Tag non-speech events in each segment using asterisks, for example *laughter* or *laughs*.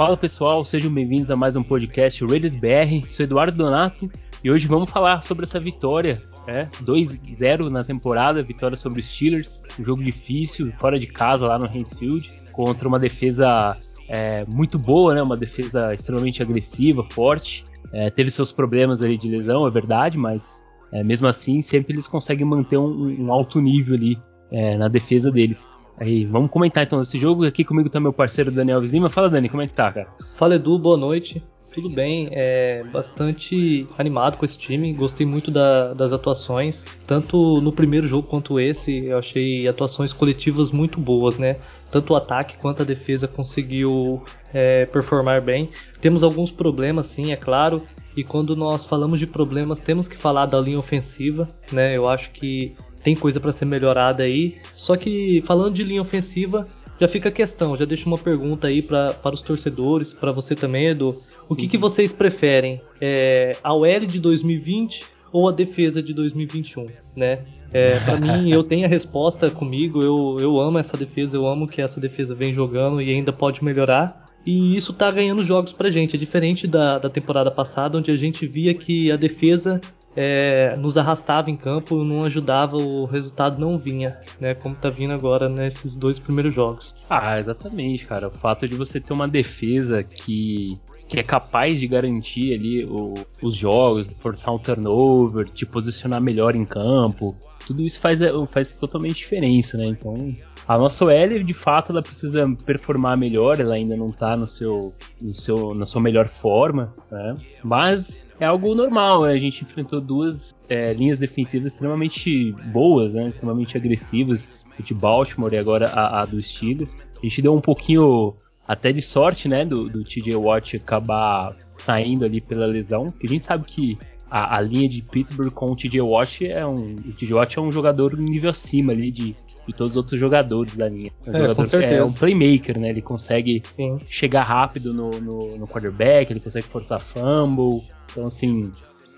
Fala pessoal, sejam bem-vindos a mais um podcast Raiders BR. Sou Eduardo Donato e hoje vamos falar sobre essa vitória, é, 2-0 na temporada, vitória sobre os Steelers, um jogo difícil, fora de casa lá no Hansfield, contra uma defesa é, muito boa, né? Uma defesa extremamente agressiva, forte. É, teve seus problemas ali de lesão, é verdade, mas é, mesmo assim sempre eles conseguem manter um, um alto nível ali é, na defesa deles. Aí, vamos comentar então esse jogo. Aqui comigo tá meu parceiro Daniel Alves Lima. Fala, Dani, como é que tá, cara? Fala, Edu, boa noite. Tudo bem, é bastante animado com esse time. Gostei muito da, das atuações, tanto no primeiro jogo quanto esse. Eu achei atuações coletivas muito boas, né? Tanto o ataque quanto a defesa conseguiu é, performar bem. Temos alguns problemas, sim, é claro. E quando nós falamos de problemas, temos que falar da linha ofensiva, né? Eu acho que tem coisa para ser melhorada aí. Só que falando de linha ofensiva, já fica a questão, já deixo uma pergunta aí pra, para os torcedores, para você também, Edu. O que, que vocês preferem? É, a OL de 2020 ou a defesa de 2021, né? É, para mim, *laughs* eu tenho a resposta comigo. Eu, eu amo essa defesa, eu amo que essa defesa vem jogando e ainda pode melhorar. E isso tá ganhando jogos pra gente. É diferente da, da temporada passada, onde a gente via que a defesa é, nos arrastava em campo, não ajudava, o resultado não vinha, né? Como tá vindo agora nesses dois primeiros jogos. Ah, exatamente, cara. O fato de você ter uma defesa que, que é capaz de garantir ali o, os jogos, forçar um turnover, te posicionar melhor em campo, tudo isso faz, faz totalmente diferença, né? Então, a nossa OL, de fato, ela precisa performar melhor, ela ainda não está no seu, no seu, na sua melhor forma, né? Mas é algo normal, né? a gente enfrentou duas é, linhas defensivas extremamente boas, né? extremamente agressivas, de Baltimore e agora a, a dos Steelers. A gente deu um pouquinho até de sorte, né, do, do TJ Watt acabar saindo ali pela lesão, que a gente sabe que a, a, linha de Pittsburgh com o TJ Watt é um. O TJ Watt é um jogador nível acima ali de, de todos os outros jogadores da linha. É um, é, certeza. é um playmaker, né? Ele consegue Sim. chegar rápido no, no, no, quarterback, ele consegue forçar fumble. Então, assim,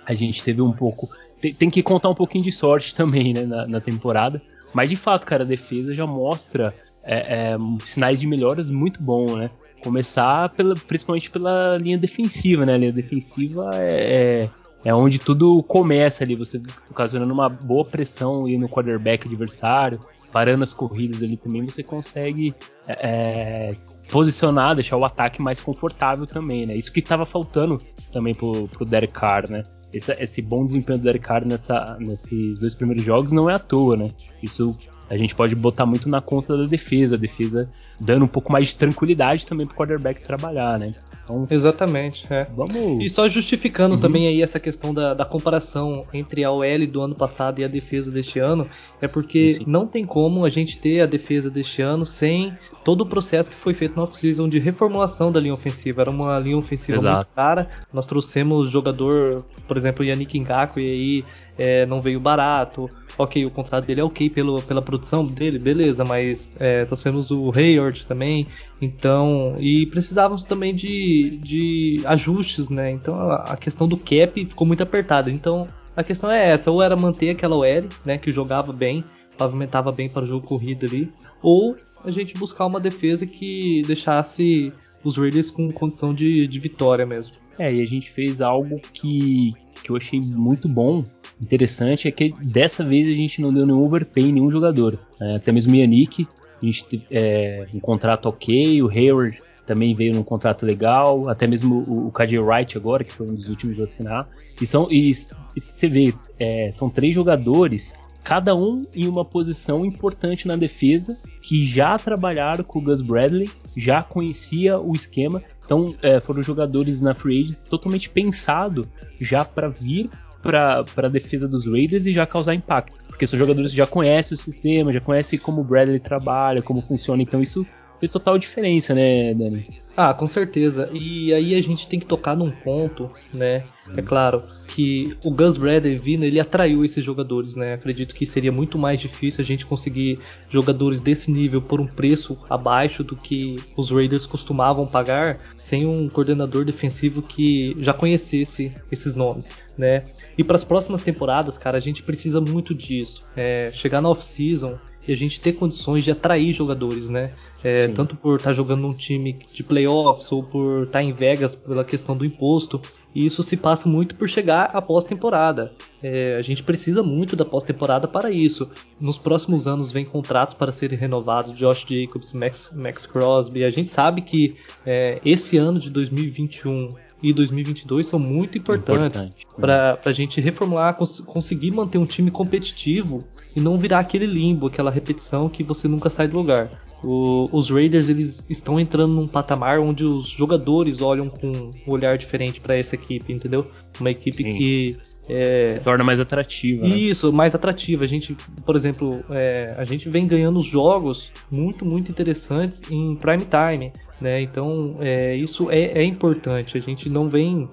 a gente teve um pouco. Tem, tem que contar um pouquinho de sorte *laughs* também, né, na, na, temporada. Mas de fato, cara, a defesa já mostra é, é, sinais de melhoras muito bom, né? Começar pela, principalmente pela linha defensiva, né? A linha defensiva é, é onde tudo começa ali, você ocasionando uma boa pressão ali no quarterback adversário, parando as corridas ali também, você consegue é, é posicionar, deixar o ataque mais confortável também, né? Isso que estava faltando também pro, pro Derek Carr, né? Esse, esse bom desempenho do Derek Carr nessa, nesses dois primeiros jogos não é à toa, né? Isso a gente pode botar muito na conta da defesa, a defesa dando um pouco mais de tranquilidade também pro quarterback trabalhar, né? Então, Exatamente, é. Vamos... E só justificando uhum. também aí essa questão da, da, comparação entre a OL do ano passado e a defesa deste ano, é porque Sim. não tem como a gente ter a defesa deste ano sem todo o processo que foi feito na off-season de reformulação da linha ofensiva. Era uma linha ofensiva Exato. muito cara. Nós trouxemos jogador, por exemplo, Yannick Ngaku, e aí é, não veio barato. Ok, o contrato dele é ok pelo, pela produção dele, beleza, mas é, trouxemos o Hayward também, então. E precisávamos também de, de ajustes, né? Então a, a questão do cap ficou muito apertada. Então a questão é essa, ou era manter aquela OL, né, que jogava bem, pavimentava bem para o jogo corrido ali, ou a gente buscar uma defesa que deixasse os Raiders com condição de, de vitória mesmo. É, e a gente fez algo que, que eu achei muito bom, interessante, é que dessa vez a gente não deu nenhum overpay em nenhum jogador. É, até mesmo o Yannick, a gente teve é, um contrato ok, o Hayward também veio num contrato legal, até mesmo o, o KJ Wright agora, que foi um dos últimos a assinar. E, são, e, e você vê, é, são três jogadores cada um em uma posição importante na defesa, que já trabalharam com o Gus Bradley, já conhecia o esquema, então é, foram jogadores na free agent totalmente pensado já para vir para a defesa dos Raiders e já causar impacto, porque são jogadores que já conhecem o sistema, já conhecem como o Bradley trabalha, como funciona, então isso fez total diferença, né, Dani? Ah, com certeza. E aí a gente tem que tocar num ponto, né? É claro que o Gus Bradley vindo, ele atraiu esses jogadores, né? Acredito que seria muito mais difícil a gente conseguir jogadores desse nível por um preço abaixo do que os Raiders costumavam pagar, sem um coordenador defensivo que já conhecesse esses nomes, né? E para as próximas temporadas, cara, a gente precisa muito disso. É, chegar na off-season e a gente ter condições de atrair jogadores, né? É, tanto por estar tá jogando num time de playoffs ou por estar tá em Vegas pela questão do imposto. E isso se passa muito por chegar à pós-temporada. É, a gente precisa muito da pós-temporada para isso. Nos próximos anos vem contratos para serem renovados, Josh Jacobs, Max, Max Crosby. A gente sabe que é, esse ano de 2021 e 2022 são muito importantes Importante, para a gente reformular, cons conseguir manter um time competitivo e não virar aquele limbo, aquela repetição que você nunca sai do lugar. O, os Raiders eles estão entrando num patamar onde os jogadores olham com um olhar diferente para essa equipe, entendeu? Uma equipe Sim. que é, se torna mais atrativa. Né? Isso, né? mais atrativa. A gente, por exemplo, é, a gente vem ganhando jogos muito, muito interessantes em prime time. Né? Então, é, isso é, é, importante. A gente não vem.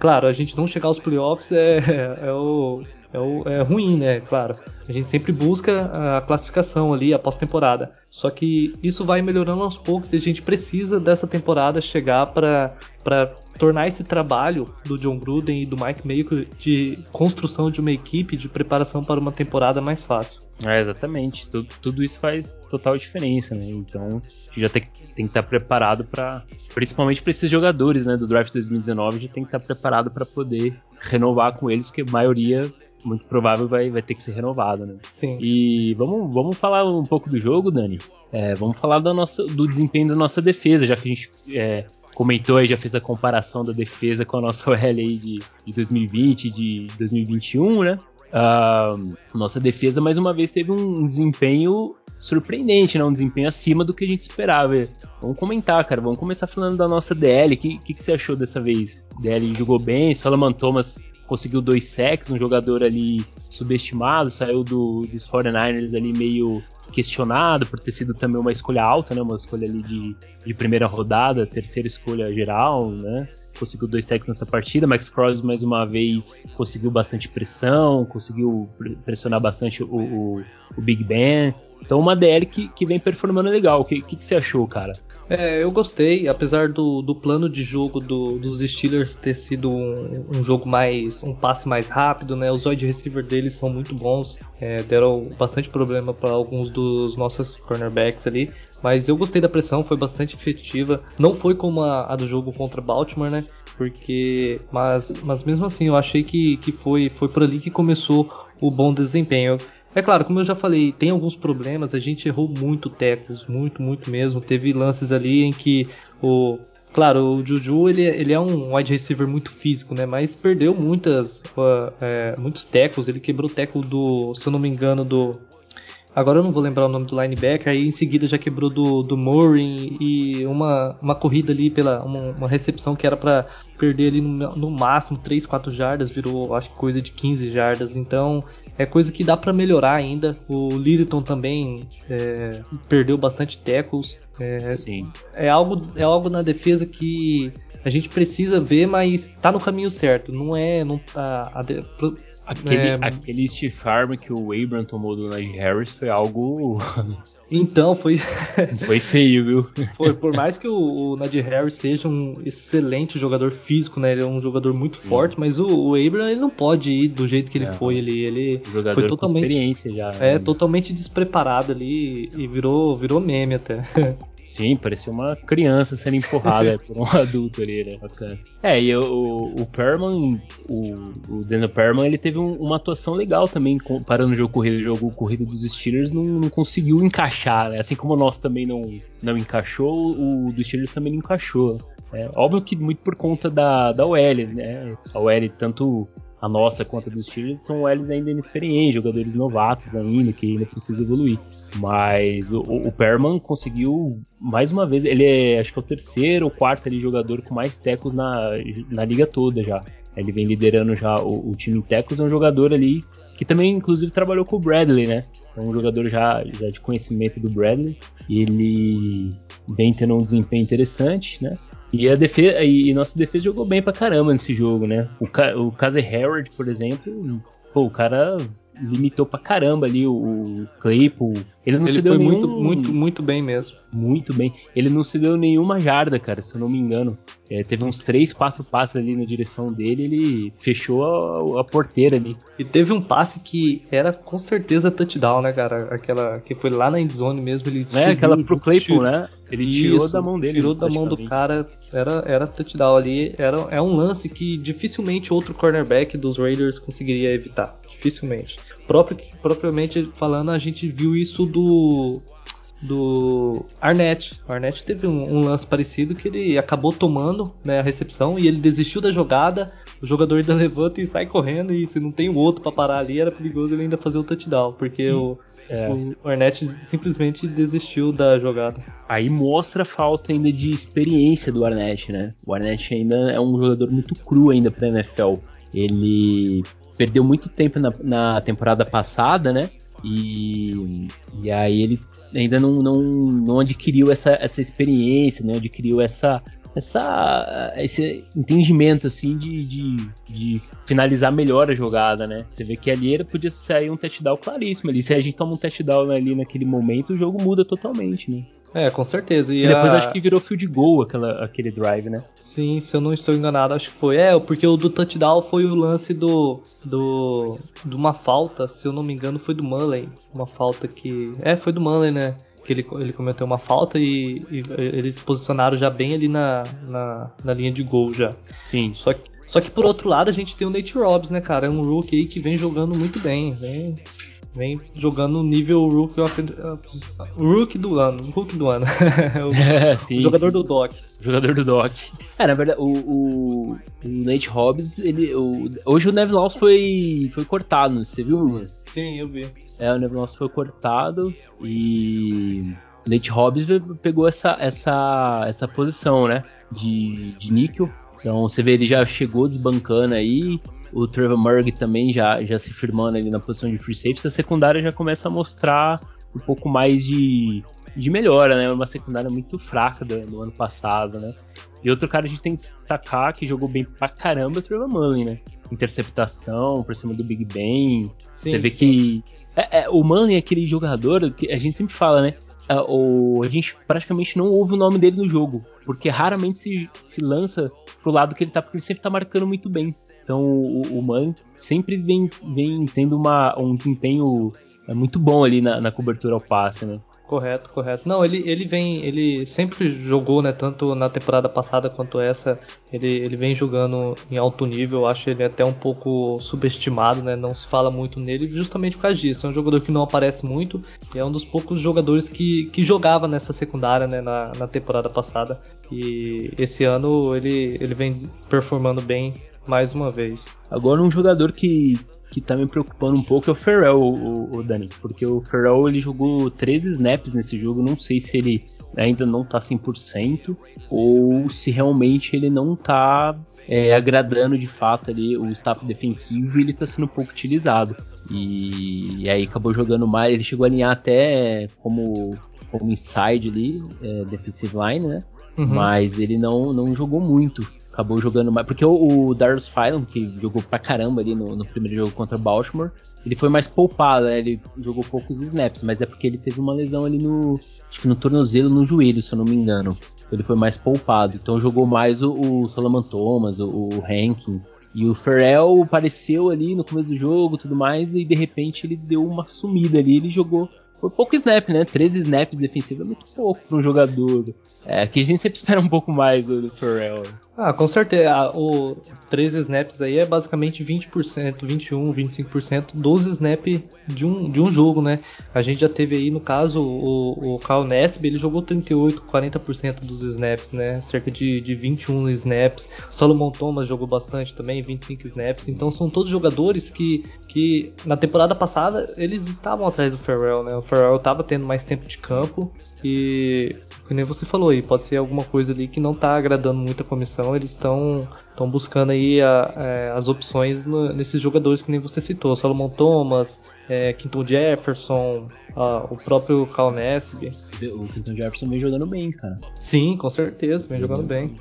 Claro, a gente não chegar aos playoffs é, *laughs* é, o, é, o, é ruim, né? Claro. A gente sempre busca a classificação ali, a pós-temporada. Só que isso vai melhorando aos poucos e a gente precisa dessa temporada chegar para tornar esse trabalho do John Gruden e do Mike Mayo de construção de uma equipe, de preparação para uma temporada mais fácil. É, exatamente. Tudo, tudo isso faz total diferença, né? Então, já tem, tem que estar preparado para, principalmente para esses jogadores, né, do draft 2019, já tem que estar preparado para poder renovar com eles, porque a maioria muito provável vai, vai ter que ser renovado, né? Sim. E vamos, vamos falar um pouco do jogo, Dani. É, vamos falar da nossa, do desempenho da nossa defesa, já que a gente é, comentou e já fez a comparação da defesa com a nossa *laughs* OL aí de, de 2020 de 2021, né? Uh, nossa defesa mais uma vez teve um desempenho surpreendente, né? Um desempenho acima do que a gente esperava. Vamos comentar, cara. Vamos começar falando da nossa DL. O que, que, que, você achou dessa vez? DL jogou bem, Solomon Thomas conseguiu dois sacks, um jogador ali subestimado, saiu do, dos 49ers ali meio questionado por ter sido também uma escolha alta, né? Uma escolha ali de, de primeira rodada, terceira escolha geral, né? Conseguiu dois sacks nessa partida. Max Crosby mais uma vez conseguiu bastante pressão, conseguiu pressionar bastante o, o, o Big Ben. Então uma DL que, que vem performando legal. O que, que, que você achou, cara? É, eu gostei, apesar do, do plano de jogo do, dos Steelers ter sido um, um, jogo mais. um passe mais rápido, né? Os wide receiver deles são muito bons, é, deram bastante problema para alguns dos nossos cornerbacks ali. Mas eu gostei da pressão, foi bastante efetiva. Não foi como a, a do jogo contra Baltimore, né? Porque. Mas, mas mesmo assim, eu achei que, que foi, foi por ali que começou o bom desempenho. É claro, como eu já falei, tem alguns problemas. A gente errou muito tecos, muito, muito mesmo. Teve lances ali em que o. Claro, o Juju ele, ele é um wide receiver muito físico, né? Mas perdeu muitas, uh, é, muitos tecos. Ele quebrou o teco do, se eu não me engano, do. Agora eu não vou lembrar o nome do linebacker. Aí em seguida já quebrou do, do Murray e uma, uma corrida ali pela uma, uma recepção que era para perder ali no, no máximo 3, 4 jardas, virou acho que coisa de 15 jardas. Então é coisa que dá para melhorar ainda. O Littleton também é, perdeu bastante tackles. É, Sim. é algo é algo na defesa que a gente precisa ver, mas tá no caminho certo. Não é. Não, a, a, aquele, é, aquele stiff arm que o Abram tomou do Najee Harris foi algo. *laughs* Então, foi. *laughs* foi feio, viu? *laughs* Foi, por mais que o, o Najee Harris seja um excelente jogador físico, né? Ele é um jogador muito forte, mas o, o Abram ele não pode ir do jeito que ele é, foi. Ele, ele jogador foi totalmente. experiência já. É, né? totalmente despreparado ali e virou, virou meme até. Sim, parecia uma criança sendo empurrada *laughs* por um adulto ali, né? Bacana. É, e o, o Perman, o, o Daniel Perman, ele teve um, uma atuação legal também, parando o jogo corrido. O jogo corrido dos Steelers não, não conseguiu encaixar, né? Assim como o nosso também não, não encaixou, o dos Steelers também não encaixou. É, óbvio que muito por conta da, da OL, né? A OL, tanto a nossa quanto a dos Steelers, são OLs ainda inexperientes, jogadores novatos ainda, que ainda precisam evoluir. Mas o, o Perman conseguiu mais uma vez. Ele é acho que é o terceiro ou quarto ali, jogador com mais tecos na, na liga toda já. Ele vem liderando já o, o time tecos. É um jogador ali que também, inclusive, trabalhou com o Bradley, né? Então, um jogador já, já de conhecimento do Bradley. Ele vem tendo um desempenho interessante, né? E a defesa, e nossa defesa jogou bem pra caramba nesse jogo, né? O, o Casey Hayward, por exemplo, pô, o cara limitou pra caramba ali o, Claypool. Ele não ele se deu nenhum... muito, muito, muito bem mesmo. Muito bem. Ele não se deu nenhuma jarda, cara, se eu não me engano. é, teve uns 3, 4 passes ali na direção dele, ele fechou a, a, porteira ali. E teve um passe que era com certeza touchdown, né, cara? Aquela que foi lá na endzone mesmo, ele É, aquela pro Claypool, né? Ele Isso, tirou da mão dele. Tirou da mão do cara, era, era touchdown ali. Era, é um lance que dificilmente outro cornerback dos Raiders conseguiria evitar. Dificilmente. Próprio, propriamente falando, a gente viu isso do do Arnett. O Arnett teve um, um, lance parecido que ele acabou tomando né, a recepção e ele desistiu da jogada. O jogador ainda *laughs* levanta e sai correndo e se não tem o outro para parar ali era perigoso ele ainda fazer o touchdown, porque o, é. o Arnett simplesmente desistiu da jogada. Aí mostra a falta ainda de experiência do Arnett, né? O Arnett ainda é um jogador muito cru ainda para NFL. Ele perdeu muito tempo na, na temporada passada, né? E, e aí ele ainda não, não, não adquiriu essa, essa experiência, né? Adquiriu essa, essa, esse entendimento assim de, de, de, finalizar melhor a jogada, né? Você vê que ali ele podia sair um touchdown claríssimo ali. Se a gente toma um touchdown ali naquele momento, o jogo muda totalmente, né? É, com certeza. E, e depois a... acho que virou field goal aquela, aquele drive, né? Sim, se eu não estou enganado, acho que foi. É, porque o do touchdown foi o lance do. do. de uma falta, se eu não me engano, foi do Mullen. Uma falta que. É, foi do Mullen, né? Que ele, ele cometeu uma falta e, e, eles se posicionaram já bem ali na, na, na, linha de gol já. Sim. Só que, só que por outro lado a gente tem o Nate Robbs, né, cara? É um rookie aí que vem jogando muito bem. Vem, vem jogando no nível rookie, rookie do ano, rookie do ano. o, *laughs* *laughs* sim, jogador sim. do Doc. jogador do Doc. É, na verdade, o, o, o Nate Hobbs, ele, o, hoje o Neville Laws foi, foi cortado, você viu? Sim, eu vi. É, o Laws foi cortado e Nate Hobbs pegou essa, essa, essa posição, né, de, de níquel. Então você vê, ele já chegou desbancando aí, o Trevor Murray também já, já se firmando ali na posição de free safety, a secundária já começa a mostrar um pouco mais de, de melhora, né? Uma secundária muito fraca do, do ano passado, né? E outro cara a gente tem que destacar que jogou bem pra caramba é o Trevor Mullen, né? Interceptação por cima do Big Ben. Sim, Você vê sim. que. É, é, o Mullen é aquele jogador que a gente sempre fala, né? É, o, a gente praticamente não ouve o nome dele no jogo, porque raramente se, se lança pro lado que ele tá, porque ele sempre tá marcando muito bem. Então o, o Man sempre vem, vem tendo uma, um desempenho é, muito bom ali na, na cobertura ao passe, né? Correto, correto. Não, ele, ele vem, ele sempre jogou, né? Tanto na temporada passada quanto essa, ele, ele vem jogando em alto nível. Acho ele até um pouco subestimado, né? Não se fala muito nele, justamente por causa disso. É um jogador que não aparece muito e é um dos poucos jogadores que, que jogava nessa secundária, né? Na, na temporada passada. E esse ano ele, ele vem performando bem mais uma vez. Agora um jogador que, que tá me preocupando um pouco é o Ferrell, o, o Dani, porque o Ferrell ele jogou 13 snaps nesse jogo, não sei se ele ainda não tá 100% ou se realmente ele não tá é, agradando de fato ali o staff defensivo e ele tá sendo pouco utilizado. E, e aí acabou jogando mais, ele chegou a alinhar até como, como inside ali, é, defensive line, né? Uhum. Mas ele não, não jogou muito acabou jogando mais. Porque o, o Darius Phylum, que jogou pra caramba ali no, no, primeiro jogo contra Baltimore, ele foi mais poupado, né? Ele jogou poucos snaps, mas é porque ele teve uma lesão ali no. Acho que no tornozelo, no joelho, se eu não me engano. Então ele foi mais poupado. Então jogou mais o, o Solomon Thomas, o, o Hankins. E o Ferrell apareceu ali no começo do jogo tudo mais, e de repente ele deu uma sumida ali, ele jogou foi pouco snap, né? 13 snaps defensivos é muito pouco para um jogador. É, que a gente sempre *laughs* espera um pouco mais do, do Pharrell. Ah, com certeza. Ah, o 13 snaps aí é basicamente 20%, 21, 25% dos snaps de um, de um jogo, né? A gente já teve aí, no caso, o, o Kyle Nesby, ele jogou 38, 40% dos snaps, né? Cerca de, de 21 snaps. Solomon Thomas jogou bastante também, 25 snaps. Então são todos jogadores que, que na temporada passada eles estavam atrás do Pharrell, né? O Pharrell estava tendo mais tempo de campo e que nem você falou aí, pode ser alguma coisa ali que não está agradando muito a comissão, eles estão estão buscando aí a, é, as opções no, nesses jogadores que nem você citou, Solomon Thomas, é, Quinton Jefferson, a, o próprio Cal Nesby. O Quinton Jefferson vem jogando bem, cara. Sim, com certeza, vem jogando bem.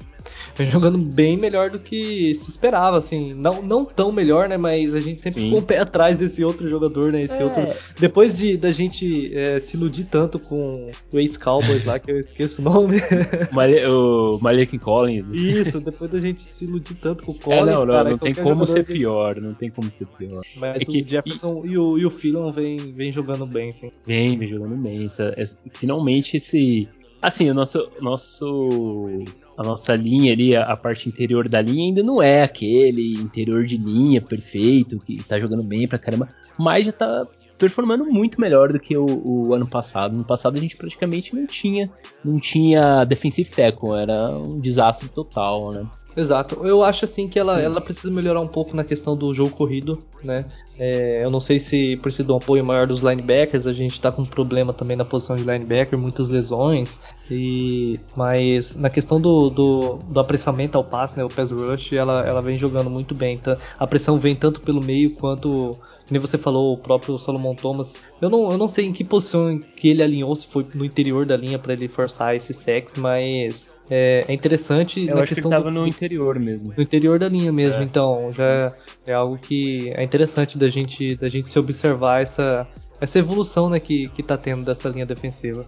Vem jogando bem melhor do que se esperava, assim. Não, não tão melhor, né? Mas a gente sempre Sim. ficou um pé atrás desse outro jogador, né? Esse é. outro. Depois de da gente é, se iludir tanto com o ex-Cowboys lá, que eu esqueço o nome. *laughs* o Malik Collins. Isso, depois da gente se iludir tanto com o Collins. É, não, não, cara, não tem como ser pior, não tem como ser pior. Mas é o que, Jefferson e, e o, e o Philon vem, vem jogando bem, sim. Vem, vem jogando bem. Essa, essa, finalmente esse. Assim, o nosso, nosso a nossa linha ali, a, a, parte interior da linha ainda não é aquele interior de linha perfeito, que tá jogando bem pra caramba, mas já tá performando muito melhor do que o, o, ano passado. No passado a gente praticamente não tinha, não tinha defensive tackle, era um desastre total, né? Exato. Eu acho assim que ela, ela precisa melhorar um pouco na questão do jogo corrido, né? É, eu não sei se precisa de um apoio maior dos linebackers. A gente tá com um problema também na posição de linebacker, muitas lesões. E mas na questão do, do, do apressamento ao passe, né? O pass rush, ela, ela vem jogando muito bem. Então, a pressão vem tanto pelo meio quanto nem você falou, o próprio Solomon Thomas. Eu não, eu não sei em que posição que ele alinhou, se foi no interior da linha para ele forçar esse sex, mas é, é interessante eu na questão que ele tava do, no interior mesmo. No interior da linha mesmo, é. então já é algo que é interessante da gente, da gente se observar essa, essa evolução né, que, que tá tendo dessa linha defensiva.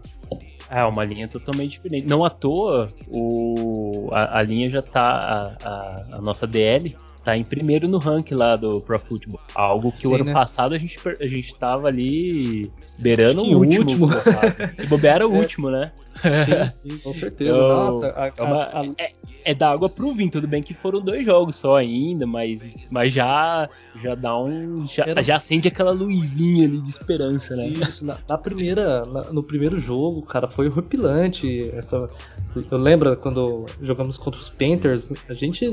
É, uma linha totalmente diferente. Não à toa, o, a, a linha já tá. A, a, a nossa DL tá em primeiro no ranking lá do Pro Football. Algo que Sim, o ano né? passado a gente, a gente tava ali beirando o último. último. Se bobear era o *laughs* é. último, né? Sim, sim, com certeza. Então, Nossa, a, é, uma, a, é, é, da água pro vinho. Tudo bem que foram dois jogos só ainda, mas, mas já, já dá um. Já, era... já acende aquela luzinha ali de esperança, né? Isso, na, na primeira, na, no primeiro jogo, cara, foi horripilante. Essa, eu lembro quando jogamos contra os Panthers, a gente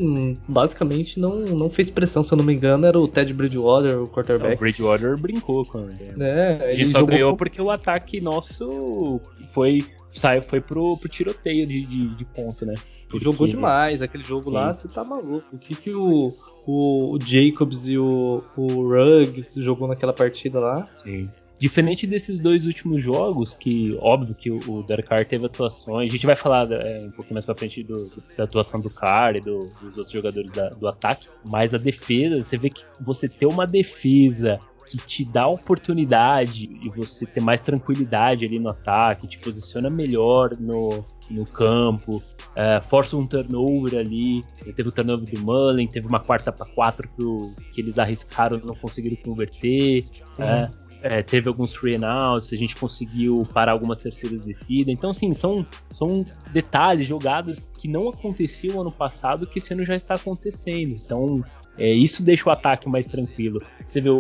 basicamente não, não fez pressão, se eu não me engano, era o Ted Bridgewater, o quarterback. o Bridgewater brincou com é, ele. só ganhou porque o ataque nosso foi saiu, foi pro, pro tiroteio de, de, de ponto, né? Porque... Jogou demais, aquele jogo Sim. lá, você tá maluco. O que que o, o, o Jacobs e o, o Ruggs jogou naquela partida lá? Sim. Diferente desses dois últimos jogos, que óbvio que o, o Derek Carr teve atuações, a gente vai falar é, um pouquinho mais pra frente do, da atuação do Carr e do, dos outros jogadores da, do ataque, mas a defesa, você vê que você ter uma defesa que te dá oportunidade e você ter mais tranquilidade ali no ataque, te posiciona melhor no, no campo, é, força um turnover ali. Teve o turnover do Mullen, teve uma quarta para quatro que, que eles arriscaram e não conseguiram converter. É, é, teve alguns free and outs, a gente conseguiu parar algumas terceiras descidas. Então, assim, são, são detalhes, jogadas que não aconteciam ano passado que esse ano já está acontecendo. Então, é, isso deixa o ataque mais tranquilo. Você vê,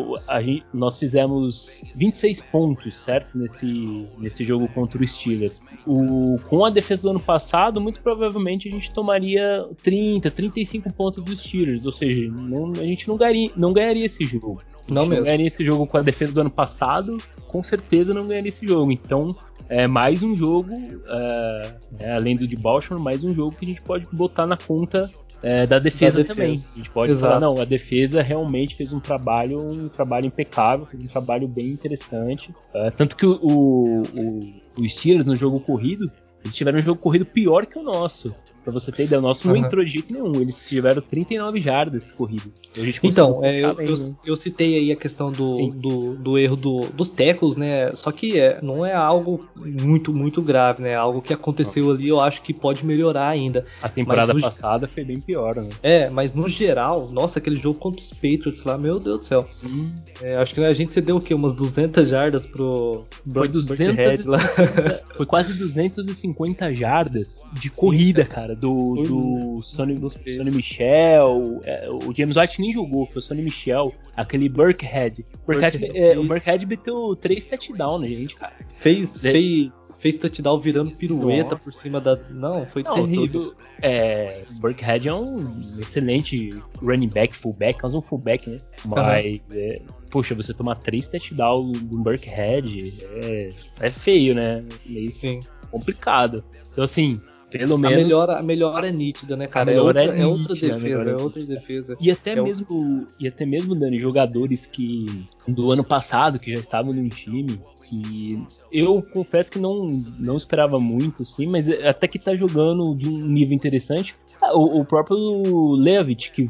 gente, nós fizemos 26 pontos, certo? Nesse, nesse jogo contra o Steelers. O, com a defesa do ano passado, muito provavelmente a gente tomaria 30, 35 pontos dos Steelers. Ou seja, não, a gente não ganharia, não ganharia esse jogo. Não mesmo. Não ganharia esse jogo com a defesa do ano passado, com certeza não ganharia esse jogo. Então, é mais um jogo, é, é, além do de Baltimore, mais um jogo que a gente pode botar na conta é, da, defesa da, defesa também. A gente pode Exato. falar, não, a defesa realmente fez um trabalho, um trabalho impecável, fez um trabalho bem interessante. É, tanto que o, o, o Steelers no jogo corrido, eles tiveram um jogo corrido pior que o nosso. Pra você ter ideia, o nosso uhum. não entrou de jeito nenhum. Eles tiveram 39 jardas corridas. Então, é, eu, eu, eu, citei aí a questão do, do, do, erro do, dos tecos, né? Só que é, não é algo muito, muito grave, né? Algo que aconteceu ali, eu acho que pode melhorar ainda. A temporada passada foi bem pior, né? É, mas no geral, nossa, aquele jogo contra os Patriots lá, meu Deus do céu. Hum. É, acho que a gente cedeu o quê? Umas 200 jardas pro. Foi 250, *laughs* Foi quase 250 jardas de Sim, corrida, cara cara, do, do Sonny, Sonny Michel. É, o James White nem jogou, foi o Sonny Michel, aquele Burkhead. Burkhead, Burkhead é, o Burkhead meteu três touchdowns, gente, cara. Fez, é. fez, fez touchdown virando pirueta Nossa. por cima da. Não, foi Não, terrível. Tudo, é, Burkhead é um excelente running back, fullback, quase um fullback, né? Mas, é, poxa, você tomar três touchdowns do Burkhead é, é feio, né? Meio Sim. complicado. Então, assim, pelo menos. A melhora, a melhora é nítida, né, cara? É outra, é, é outra defesa, é outra defesa. E até é mesmo, o... e até mesmo, Dani, jogadores que do ano passado que já estavam num time que eu confesso que não, não esperava muito, sim, mas até que tá jogando de um nível interessante. Ah, o, o próprio Levitt, que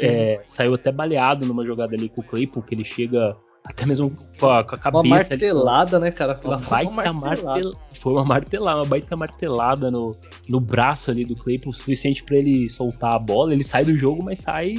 é, saiu até baleado numa jogada ali com o Claypool, que ele chega até mesmo com a, com a cabeça. Uma martelada, ali, né, cara? Uma baita uma martelada. Foi uma martelada, uma baita martelada no, no braço ali do Claypool, o suficiente para ele soltar a bola. Ele sai do jogo, mas sai,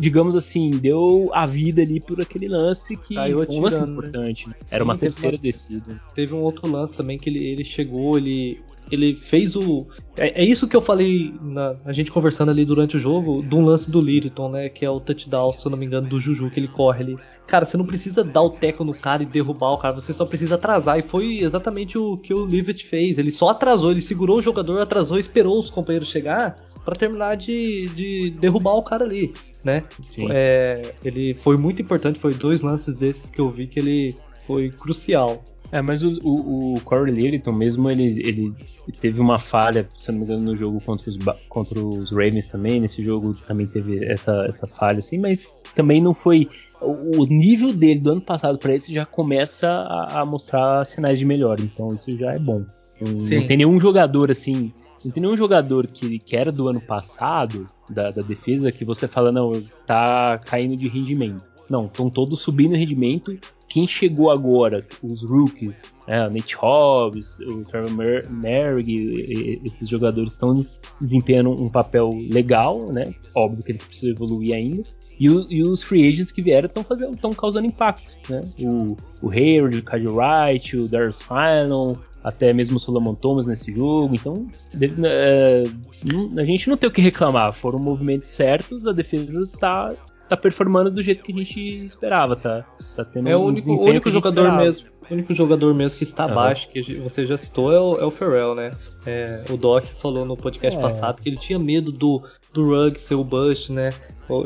digamos assim, deu a vida ali por aquele lance que Caiu foi um lance né? importante. Né? Era Sim, uma terceira uma, descida. Teve um outro lance também que ele, ele chegou, ele ele fez o. É, é, isso que eu falei na, a gente conversando ali durante o jogo, de um lance do Liriton, né? Que é o touchdown, se eu não me engano, do Juju, que ele corre ali. Cara, você não precisa dar o teco no cara e derrubar o cara, você só precisa atrasar. E foi exatamente o que o Livet fez. Ele só atrasou, ele segurou o jogador, atrasou, esperou os companheiros chegar para terminar de, de derrubar o cara ali. Né? É, ele foi muito importante, foi dois lances desses que eu vi que ele foi crucial. É, mas o, o, o Corey Littleton mesmo, ele, ele teve uma falha, se não me engano, no jogo contra os, contra os Ravens também. Nesse jogo também teve essa, essa falha, assim, mas também não foi. O, o nível dele do ano passado para esse já começa a, a, mostrar sinais de melhora, então isso já é bom. Não, não tem nenhum jogador assim não tem nenhum jogador que, que era do ano passado, da, da, defesa, que você fala, não, tá caindo de rendimento. Não, estão todos subindo rendimento quem chegou agora, os rookies, né, Nate Hobbs, o Trevor Merrick, esses jogadores estão desempenhando um papel legal, né? Óbvio que eles precisam evoluir ainda. E, o, e os free agents que vieram estão causando impacto, né? O, o Hayward, o Cardi Wright, o Darius Fallon, até mesmo o Solomon Thomas nesse jogo. Então, é, a gente não tem o que reclamar. Foram movimentos certos, a defesa está tá performando do jeito que a gente esperava, tá? Tá tendo é o único, o único jogador esperava. mesmo. O único jogador mesmo que está abaixo, que você já citou, é o, é o Ferrell, né? É, o Doc falou no podcast é. passado que ele tinha medo do, do Rugg ser o bust, né?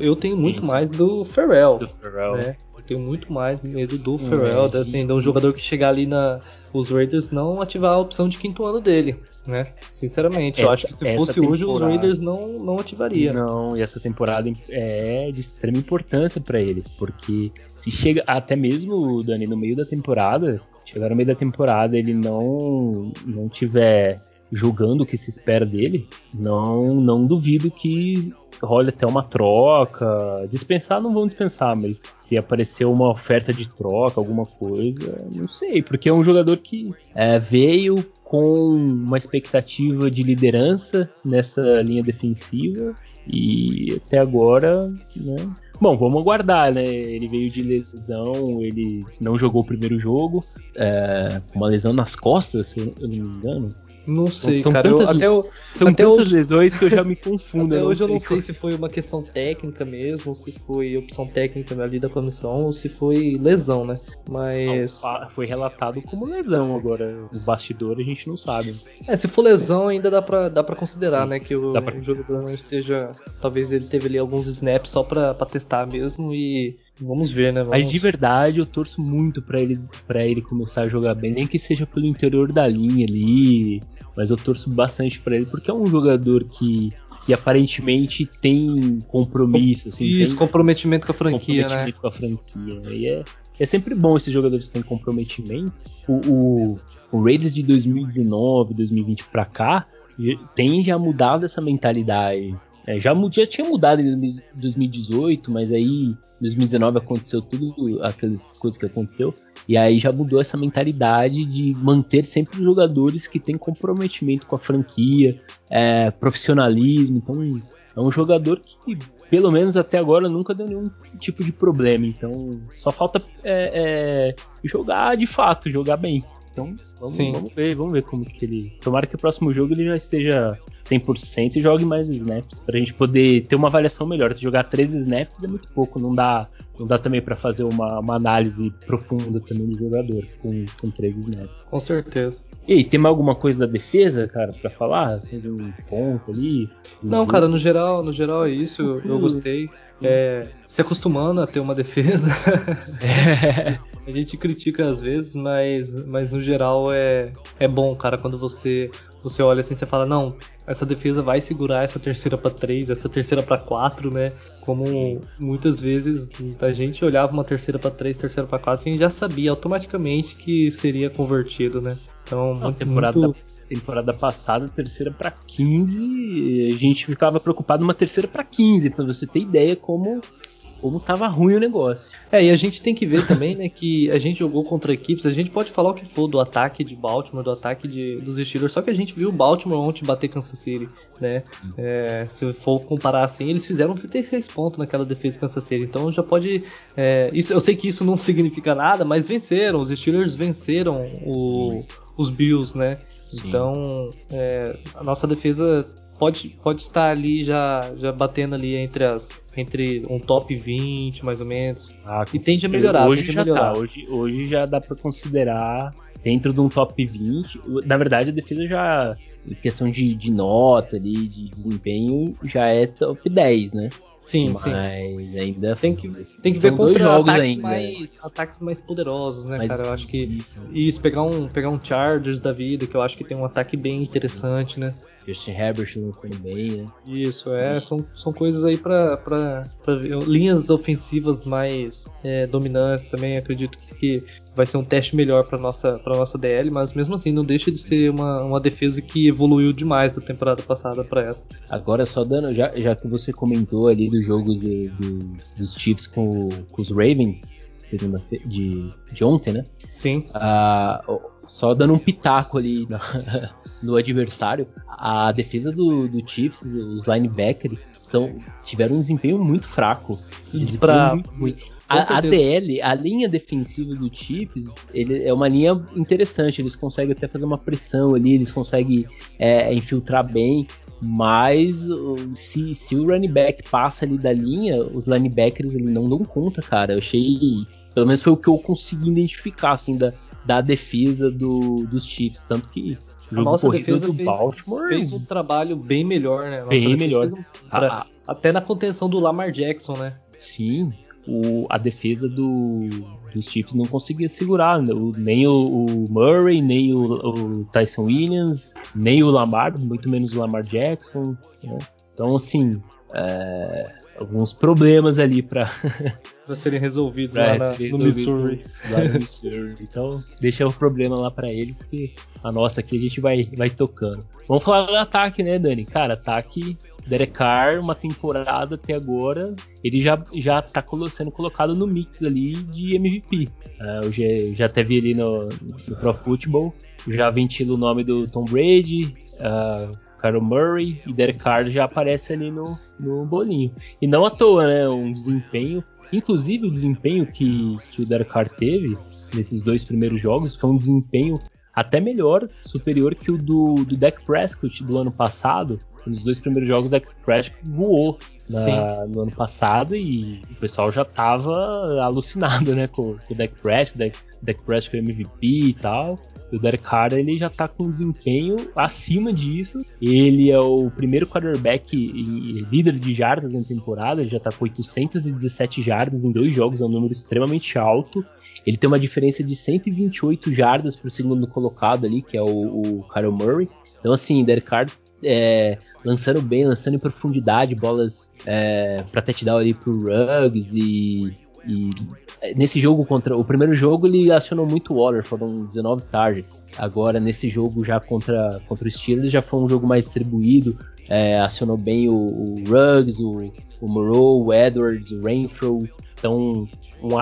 Eu tenho muito Isso. mais do Ferrell. Do Ferrell. Né? Eu tenho muito mais medo do Ferrell, é, assim, de um jogador que chegar ali na. Os Raiders não ativar a opção de quinto ano dele né? Sinceramente, essa, eu acho que se fosse hoje os Raiders não, não ativaria. Não, e essa temporada é de extrema importância para ele, porque se chega até mesmo Dani no meio da temporada, chegar no meio da temporada ele não não tiver jogando o que se espera dele, não não duvido que role até uma troca. Dispensar não vão dispensar, mas se aparecer uma oferta de troca, alguma coisa, não sei, porque é um jogador que é, veio com uma expectativa de liderança nessa linha defensiva e até agora, né? Bom, vamos aguardar, né? Ele veio de lesão, ele não jogou o primeiro jogo, é, uma lesão nas costas, se eu não me engano. Não sei, são cara. Tantas, eu, até o, são até tantas hoje, lesões que eu já me *laughs* confundo. Até hoje eu não sei se foi uma questão técnica mesmo, se foi opção técnica ali da comissão, ou se foi lesão, né? Mas. Não, foi relatado como lesão agora. O bastidor a gente não sabe. É, se for lesão ainda dá pra, dá pra considerar, né? Que o, pra... o jogador não esteja. Talvez ele teve ali alguns snaps só pra, pra testar mesmo e. Vamos ver, né? Vamos... Mas de verdade eu torço muito para ele para ele começar a jogar bem, nem que seja pelo interior da linha ali, mas eu torço bastante para ele porque é um jogador que, que aparentemente tem compromisso, assim, Isso, tem comprometimento com a franquia, comprometimento né? com a franquia. E é, é sempre bom esses jogadores que têm comprometimento. O, o, o Raiders de 2019, 2020 para cá tem já mudado essa mentalidade. É, já, já tinha mudado em 2018, mas aí em 2019 aconteceu tudo aquelas coisas que aconteceu. E aí já mudou essa mentalidade de manter sempre jogadores que têm comprometimento com a franquia, é, profissionalismo. Então é um jogador que, pelo menos até agora, nunca deu nenhum tipo de problema. Então só falta é, é, jogar de fato, jogar bem. Então, vamos, vamos, ver, vamos ver como que ele. Tomara que o próximo jogo ele já esteja 100% e jogue mais snaps pra gente poder ter uma avaliação melhor. Jogar 13 snaps é muito pouco, não dá, não dá também para fazer uma, uma, análise profunda também do jogador com, com 13 snaps. Com certeza. E aí, tem mais alguma coisa da defesa, cara, para falar? Tem um ponto ali? Não, jogo? cara, no geral, no geral é isso, eu, eu gostei. É, se acostumando a ter uma defesa. *laughs* *laughs* A gente critica às vezes, mas, mas no geral é, é bom, cara, quando você você olha assim, você fala, não, essa defesa vai segurar essa terceira para três, essa terceira para quatro, né? Como muitas vezes a gente olhava uma terceira para três, terceira para quatro, a gente já sabia automaticamente que seria convertido, né? Então, não, muito, temporada muito... temporada passada, terceira para 15, a gente ficava preocupado numa terceira para 15, para você ter ideia como como tava ruim o negócio. É, e a gente tem que ver também, né, que a gente jogou contra equipes, a gente pode falar o que for do ataque de Baltimore, do ataque de, dos Steelers, só que a gente viu o Baltimore ontem bater Kansas City, né? É, se for comparar assim, eles fizeram 36 pontos naquela defesa de Kansas City, então já pode. É, isso, eu sei que isso não significa nada, mas venceram, os Steelers venceram o, os Bills, né? Sim. Então, é, a nossa defesa pode, pode estar ali já, já batendo ali entre as entre um top 20 mais ou menos. Ah, e tende a melhorar. Hoje já tá, melhorar. tá, hoje, hoje já dá para considerar dentro de um top 20. Na verdade, a defesa já em questão de, de nota ali, de desempenho, já é top 10, né? Sim, Mas sim. ainda tem que, tem que ver contra jogos ataques, ainda. Mais, ataques mais poderosos, né, mais cara? Eu acho que isso, pegar um, pegar um Chargers da vida, que eu acho que tem um ataque bem interessante, né? Justin Herbert lançando bem, né? Isso, é, são, são coisas aí para linhas ofensivas mais é, dominantes também. Acredito que, que, vai ser um teste melhor para nossa para nossa DL, mas mesmo assim não deixa de ser uma, uma defesa que evoluiu demais da temporada passada para essa. Agora só dando, já, já que você comentou ali do jogo do, do, dos Chiefs com, com os Ravens segunda de, de ontem, né? Sim. Uh, só dando um pitaco ali no, no adversário, a defesa do, do, Chiefs, os linebackers, são, tiveram um desempenho muito fraco. Desempenho pra... muito, muito. A, a, DL, a linha defensiva do Chiefs, ele é uma linha interessante. Eles conseguem até fazer uma pressão ali, eles conseguem é, infiltrar bem. Mas se, se o running back passa ali da linha, os linebackers ele não dão conta, cara. Eu achei. Pelo menos foi o que eu consegui identificar, assim, da, da defesa do, dos Chiefs. Tanto que a nossa defesa do fez, Baltimore fez um trabalho bem melhor, né? Nossa bem melhor. Um, pra, a, até na contenção do Lamar Jackson, né? Sim, o, a defesa do, dos Chiefs não conseguia segurar né? o, nem o, o, Murray, nem o, o, Tyson Williams, nem o Lamar, muito menos o Lamar Jackson. Né? Então, assim, é, alguns problemas ali para *laughs* serem resolvidos lá na, no Missouri. Lá no Missouri. *laughs* Então, deixa o problema lá para eles que a nossa aqui a gente vai, vai tocando. Vamos falar do ataque, né, Dani? Cara, ataque Derek Carr, uma temporada até agora, ele já, já tá sendo colocado no mix ali de MVP. Eu já, já até vi ali no, no Pro Football, já ventila o nome do Tom Brady, uh, Carol Murray e Derek Carr já aparece ali no, no bolinho. E não à toa, né? Um desempenho, inclusive o desempenho que, que o Derek Carr teve nesses dois primeiros jogos foi um desempenho até melhor, superior que o do, do Dak Prescott do ano passado, nos dois primeiros jogos, o Dak Prescott voou na, no ano passado e o pessoal já tava alucinado, né, com, com o Dak Prescott, Dak, Dak Prescott MVP e tal. E o Derek Carr ele já tá com um desempenho acima disso. Ele é o primeiro quarterback e líder de jardas na temporada, ele já tá com 817 jardas em dois jogos, é um número extremamente alto. Ele tem uma diferença de 128 jardas pro segundo colocado ali, que é o, o Kyle Murray. Então, assim, Derek Carr é, lançando bem, lançando em profundidade, bolas é, para touchdown ali pro Ruggs e, e, é, nesse jogo contra o primeiro jogo ele acionou muito o Waller, foram 19 targets. Agora nesse jogo já contra contra o Steelers já foi um jogo mais distribuído, é, acionou bem o, o Ruggs, o, o Moreau, o Edwards, o Renfro. Então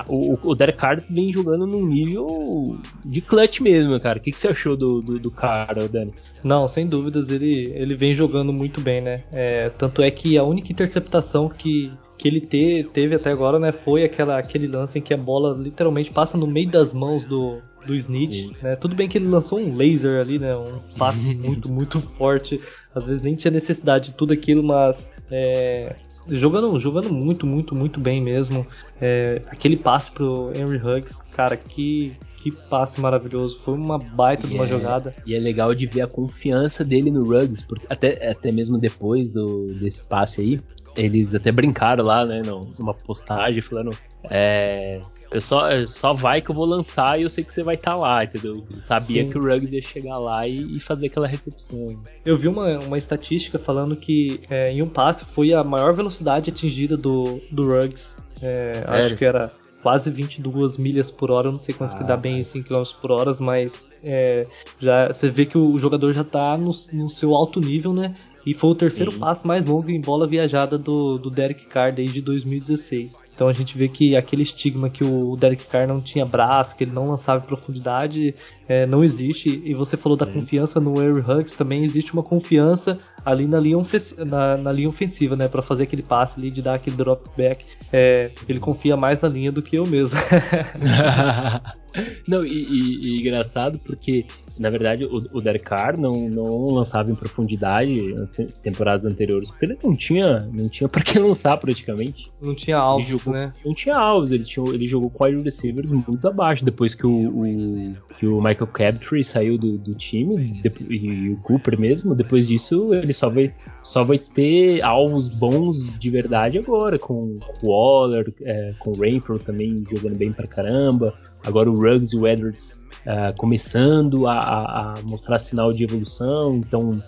o, o Derek Carr vem jogando num nível de clutch mesmo, cara. O que, que você achou do, do, do cara, Dani? Não, sem dúvidas, ele, ele vem jogando muito bem, né? É, tanto é que a única interceptação que, que ele te, teve até agora, né, foi aquela, aquele lance em que a bola literalmente passa no meio das mãos do, do Snitch, né? Tudo bem que ele lançou um laser ali, né? Um passe *laughs* muito, muito forte. Às vezes nem tinha necessidade de tudo aquilo, mas é, jogando, jogando muito, muito, muito bem mesmo. É, aquele passe pro Henry Huggs, cara, que, que passe maravilhoso. Foi uma baita e de uma é, jogada. E é legal de ver a confiança dele no Ruggs, porque até, até mesmo depois do, desse passe aí, eles até brincaram lá, né, numa postagem, falando. É, eu só, só vai que eu vou lançar e eu sei que você vai estar tá lá, entendeu? Eu sabia Sim. que o Ruggs ia chegar lá e, e, fazer aquela recepção. Eu vi uma, uma estatística falando que é, em um passe foi a maior velocidade atingida do, do Ruggs. É, acho que era quase 22 milhas por hora, eu não sei quantos ah, que dá bem em 5 km por hora, mas é, já, você vê que o jogador já está no, no seu alto nível, né? E foi o terceiro Sim. passo mais longo em bola viajada do, do Derek Carr desde 2016. Então a gente vê que aquele estigma que o Derek Carr não tinha braço, que ele não lançava em profundidade, é, não existe. E você falou da Sim. confiança no Harry Huggs, também existe uma confiança ali na linha, na, na linha ofensiva, né? para fazer aquele passe ali, de dar aquele drop back. É, ele confia mais na linha do que eu mesmo. *laughs* Não, e, e, e, engraçado porque, na verdade, o, o Derek Carr não, não lançava em profundidade nas temporadas anteriores, porque ele não tinha, não tinha pra que *laughs* lançar praticamente. Não tinha alvos, né? Não tinha alvos, ele, tinha, ele jogou com receivers muito abaixo, depois que o, o que o Michael Crabtree saiu do, do time, e, o Cooper mesmo, depois disso ele só vai, só vai ter alvos bons de verdade agora, com o Waller, é, com o Rainford também jogando bem pra caramba, agora o Ruggs e o Edwards uh, começando a, a, mostrar sinal de evolução, então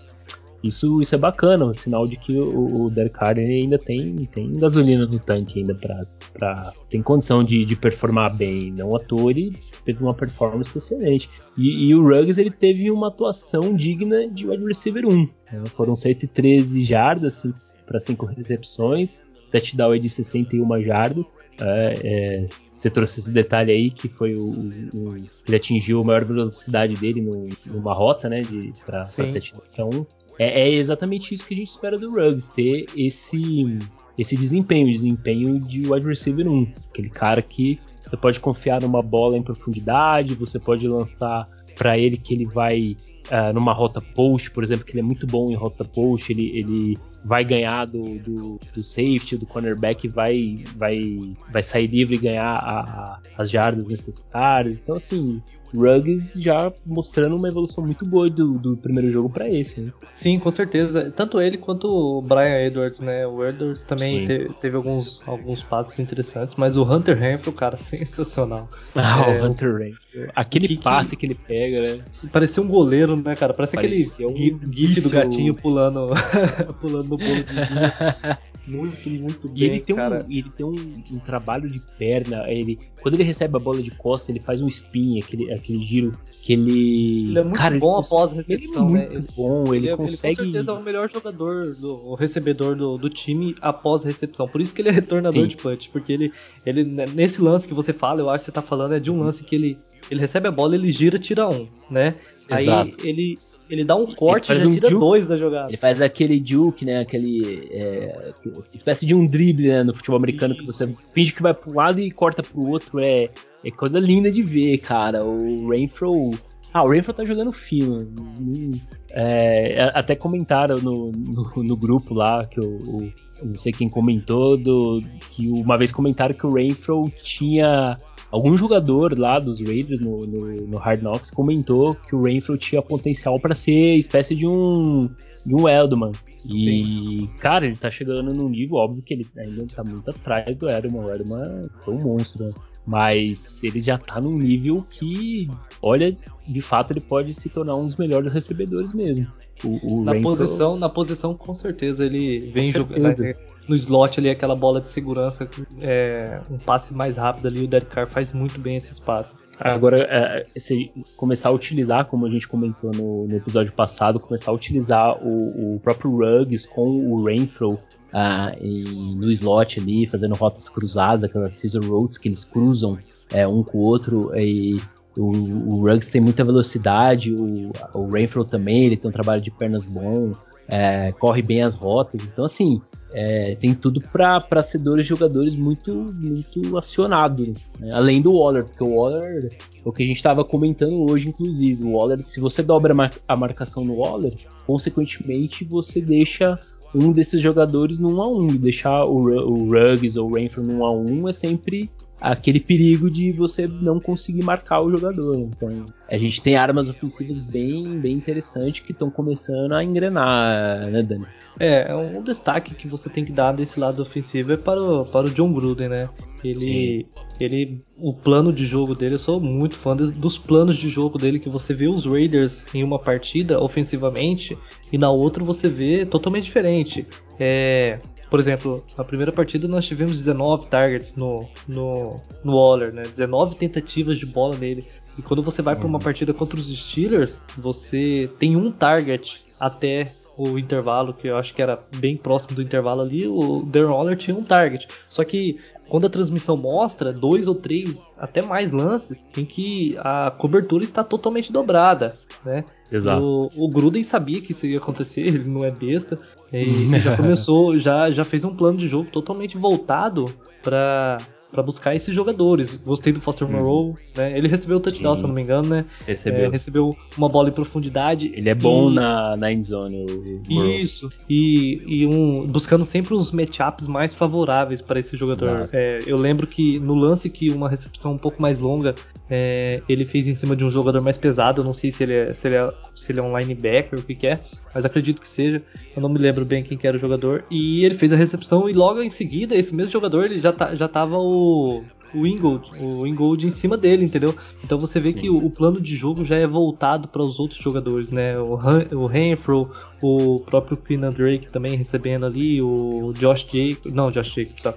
isso, isso é bacana, um sinal de que o, o Derek Carr ainda tem, tem gasolina no tanque ainda para tem condição de, de performar bem, não à toa ele teve uma performance excelente. E, e, o Ruggs ele teve uma atuação digna de wide receiver 1. Né? Foram 113 jardas para 5 recepções, touchdown de 61 jardas. É, é, você trouxe esse detalhe aí que foi o, o, ele atingiu a maior velocidade dele no, numa rota, né, de para Então é, é, exatamente isso que a gente espera do Ruggs, ter esse esse desempenho, desempenho de wide receiver 1, aquele cara que você pode confiar numa bola em profundidade, você pode lançar para ele que ele vai uh, numa rota post, por exemplo, que ele é muito bom em rota post, ele, ele vai ganhar do, do, do safety, do cornerback, vai, vai, vai sair livre e ganhar a, as jardas necessárias. Então, assim, Ruggs já mostrando uma evolução muito boa do, do primeiro jogo para esse. Né? Sim, com certeza. Tanto ele quanto o Brian Edwards, né? O Edwards também te, teve alguns, alguns passes interessantes, mas o Hunter Renfrew, cara, *laughs* sensacional. Ah, é, o Hunter Renfrew. Aquele que, passe que, que, ele pega, né? Parecia um goleiro, né, cara? Parece Parecia aquele um gif do gatinho pulando, *laughs* pulando no bolo de *laughs* Muito, muito bem. E ele tem, cara. Um, ele tem um, um, trabalho de perna. Ele, quando ele recebe a bola de costa, ele faz um spin, aquele, aquele giro que ele. Ele é muito cara, bom após a recepção, ele é muito né? bom, ele, ele consegue. Ele com certeza é o melhor jogador, do, o recebedor do, do time após a recepção. Por isso que ele é retornador Sim. de punch, porque ele, ele, nesse lance que você fala, eu acho que você tá falando, é de um lance que ele, ele recebe a bola, ele gira, tira um, né? Exato. Aí ele, ele dá um corte e já um tira juke, dois da jogada. Ele faz aquele juke, né? Aquele. É, espécie de um drible né, no futebol americano que você finge que vai para um lado e corta pro outro. É, é coisa linda de ver, cara. O Rainfro. Ah, o Rainfro tá jogando fino. É, até comentaram no, no, no, grupo lá que o, o, não sei quem comentou do, que uma vez comentaram que o Rainfro tinha algum jogador lá dos Raiders no, no, no Hard Knocks comentou que o Rainfield tinha potencial para ser espécie de um de um Eldman. E, Sim. cara, ele tá chegando num nível, óbvio que ele ainda tá muito atrás do Edelman. O Edelman foi um monstro, né? Mas ele já tá num nível que, olha, de fato ele pode se tornar um dos melhores recebedores mesmo. O, o na posição, na posição com certeza ele vem jogando no slot ali aquela bola de segurança, é, um passe mais rápido ali, o Derek Carr faz muito bem esses passes. Agora, é, se começar a utilizar, como a gente comentou no, no episódio passado, começar a utilizar o, o próprio Ruggs com o Ah, no slot ali, fazendo rotas cruzadas, aquelas scissor roads que eles cruzam é, um com o outro e o, o Ruggs tem muita velocidade, o, o Rainfro também, ele tem um trabalho de pernas bom, é, corre bem as rotas, então assim, é, tem tudo para ser dois jogadores muito, muito acionados, né? além do Waller, porque o Waller, o que a gente estava comentando hoje, inclusive, o Waller, se você dobra a marcação no Waller, consequentemente você deixa um desses jogadores no 1 a 1 deixar o, o Ruggs ou o Rainford no 1 a 1 é sempre aquele perigo de você não conseguir marcar o jogador. Então, a gente tem armas ofensivas bem, bem interessantes que estão começando a engrenar, né, Dani? É, um destaque que você tem que dar desse lado ofensivo é para o, para o John Gruden, né? Ele, ele, o plano de jogo dele, eu sou muito fã dos planos de jogo dele, que você vê os Raiders em uma partida ofensivamente e na outra você vê totalmente diferente. É, por exemplo, na primeira partida nós tivemos 19 targets no, no, no Waller, né? 19 tentativas de bola nele. E quando você vai para uma uhum. partida contra os Steelers, você tem um target até o intervalo, que eu acho que era bem próximo do intervalo ali, o Darren Waller tinha um target. Só que quando a transmissão mostra dois ou três, até mais lances, em que a cobertura está totalmente dobrada, né? Exato. O, o Gruden sabia que isso ia acontecer, *laughs* ele não é besta, e *laughs* já começou, já, já fez um plano de jogo totalmente voltado para para buscar esses jogadores. Gostei do Foster Moreau, uhum. né? Ele recebeu o touchdown, Sim. se eu não me engano, né? Recebeu. É, recebeu uma bola em profundidade. Ele é bom e... na, na endzone. O Isso. E, e um, buscando sempre uns matchups mais favoráveis para esse jogador. É, eu lembro que no lance que uma recepção um pouco mais longa é, ele fez em cima de um jogador mais pesado. Eu não sei se ele é, se ele é, se ele é um linebacker, o que, que é, mas acredito que seja. Eu não me lembro bem quem que era o jogador. E ele fez a recepção e logo em seguida, esse mesmo jogador ele já, tá, já tava o o Ingold, o Ingold em cima dele, entendeu? Então você vê Sim. que o, o, plano de jogo já é voltado para os outros jogadores, né? O, Han, o Renfro, o próprio Keenan Drake também recebendo ali, o Josh Jacobs, não, Josh Jacobs, tá?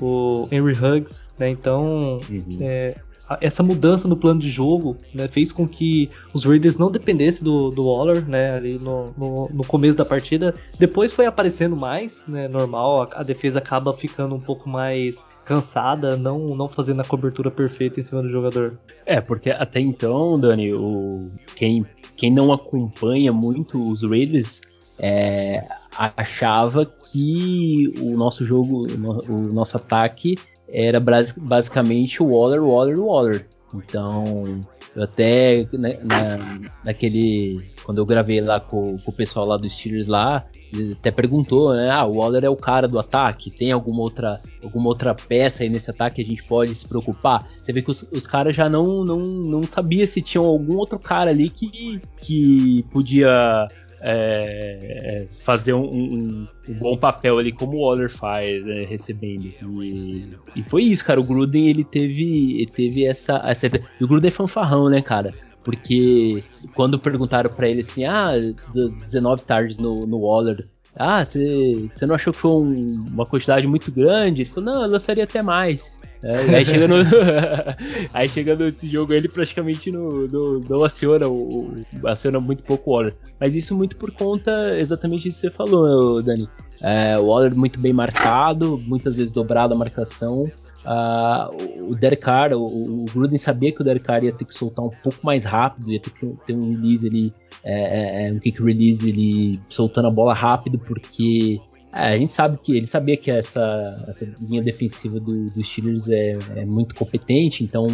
O Henry Huggs, né? Então, uhum. é, essa mudança no plano de jogo né, fez com que os Raiders não dependessem do, do Waller né, ali no, no, no, começo da partida. Depois foi aparecendo mais, né, normal, a, a, defesa acaba ficando um pouco mais cansada, não, não fazendo a cobertura perfeita em cima do jogador. É, porque até então, Dani, o, quem, quem não acompanha muito os Raiders é, achava que o nosso jogo, o nosso ataque era basicamente o Waller, Waller, Waller. Então, eu até né, na, naquele. Quando eu gravei lá com, com, o pessoal lá dos Steelers lá, ele até perguntou, né? Ah, o Waller é o cara do ataque, tem alguma outra, alguma outra peça aí nesse ataque que a gente pode se preocupar? Você vê que os, os caras já não, não, não sabia se tinham algum outro cara ali que, que podia é, é, fazer um, um, um, bom papel ali como o Waller faz, é, recebendo. E, e, foi isso, cara. O Gruden ele teve, ele teve essa, essa. E o Gruden é fanfarrão, né, cara? Porque quando perguntaram para ele assim, ah, 19 tardes no, no Waller, ah, você não achou que foi um, uma quantidade muito grande? Ele falou, não, eu lançaria até mais. É, aí chega no. *laughs* aí chega nesse jogo ele praticamente no, não aciona, o, aciona muito pouco o Waller. Mas isso muito por conta exatamente disso que você falou, Dani. É, o Waller muito bem marcado, muitas vezes dobrado a marcação. Uh, o Derek Carr, o, o, Gruden sabia que o Derek Carr ia ter que soltar um pouco mais rápido, ia ter que ter um release ali, é, é, é um kick release ele soltando a bola rápido, porque é, a gente sabe que ele sabia que essa, essa linha defensiva do, do Steelers é, é, muito competente, então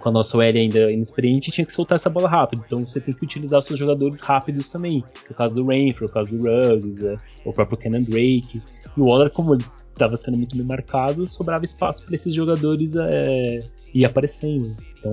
com a nossa OL ainda inexperiente, tinha que soltar essa bola rápido. Então você tem que utilizar os seus jogadores rápidos também. No caso do Rainford, no caso do Ruggs, é, o próprio Kenan Drake. E o Waller, como ele estava sendo muito bem marcado, sobrava espaço para esses jogadores é, ir aparecendo. Então,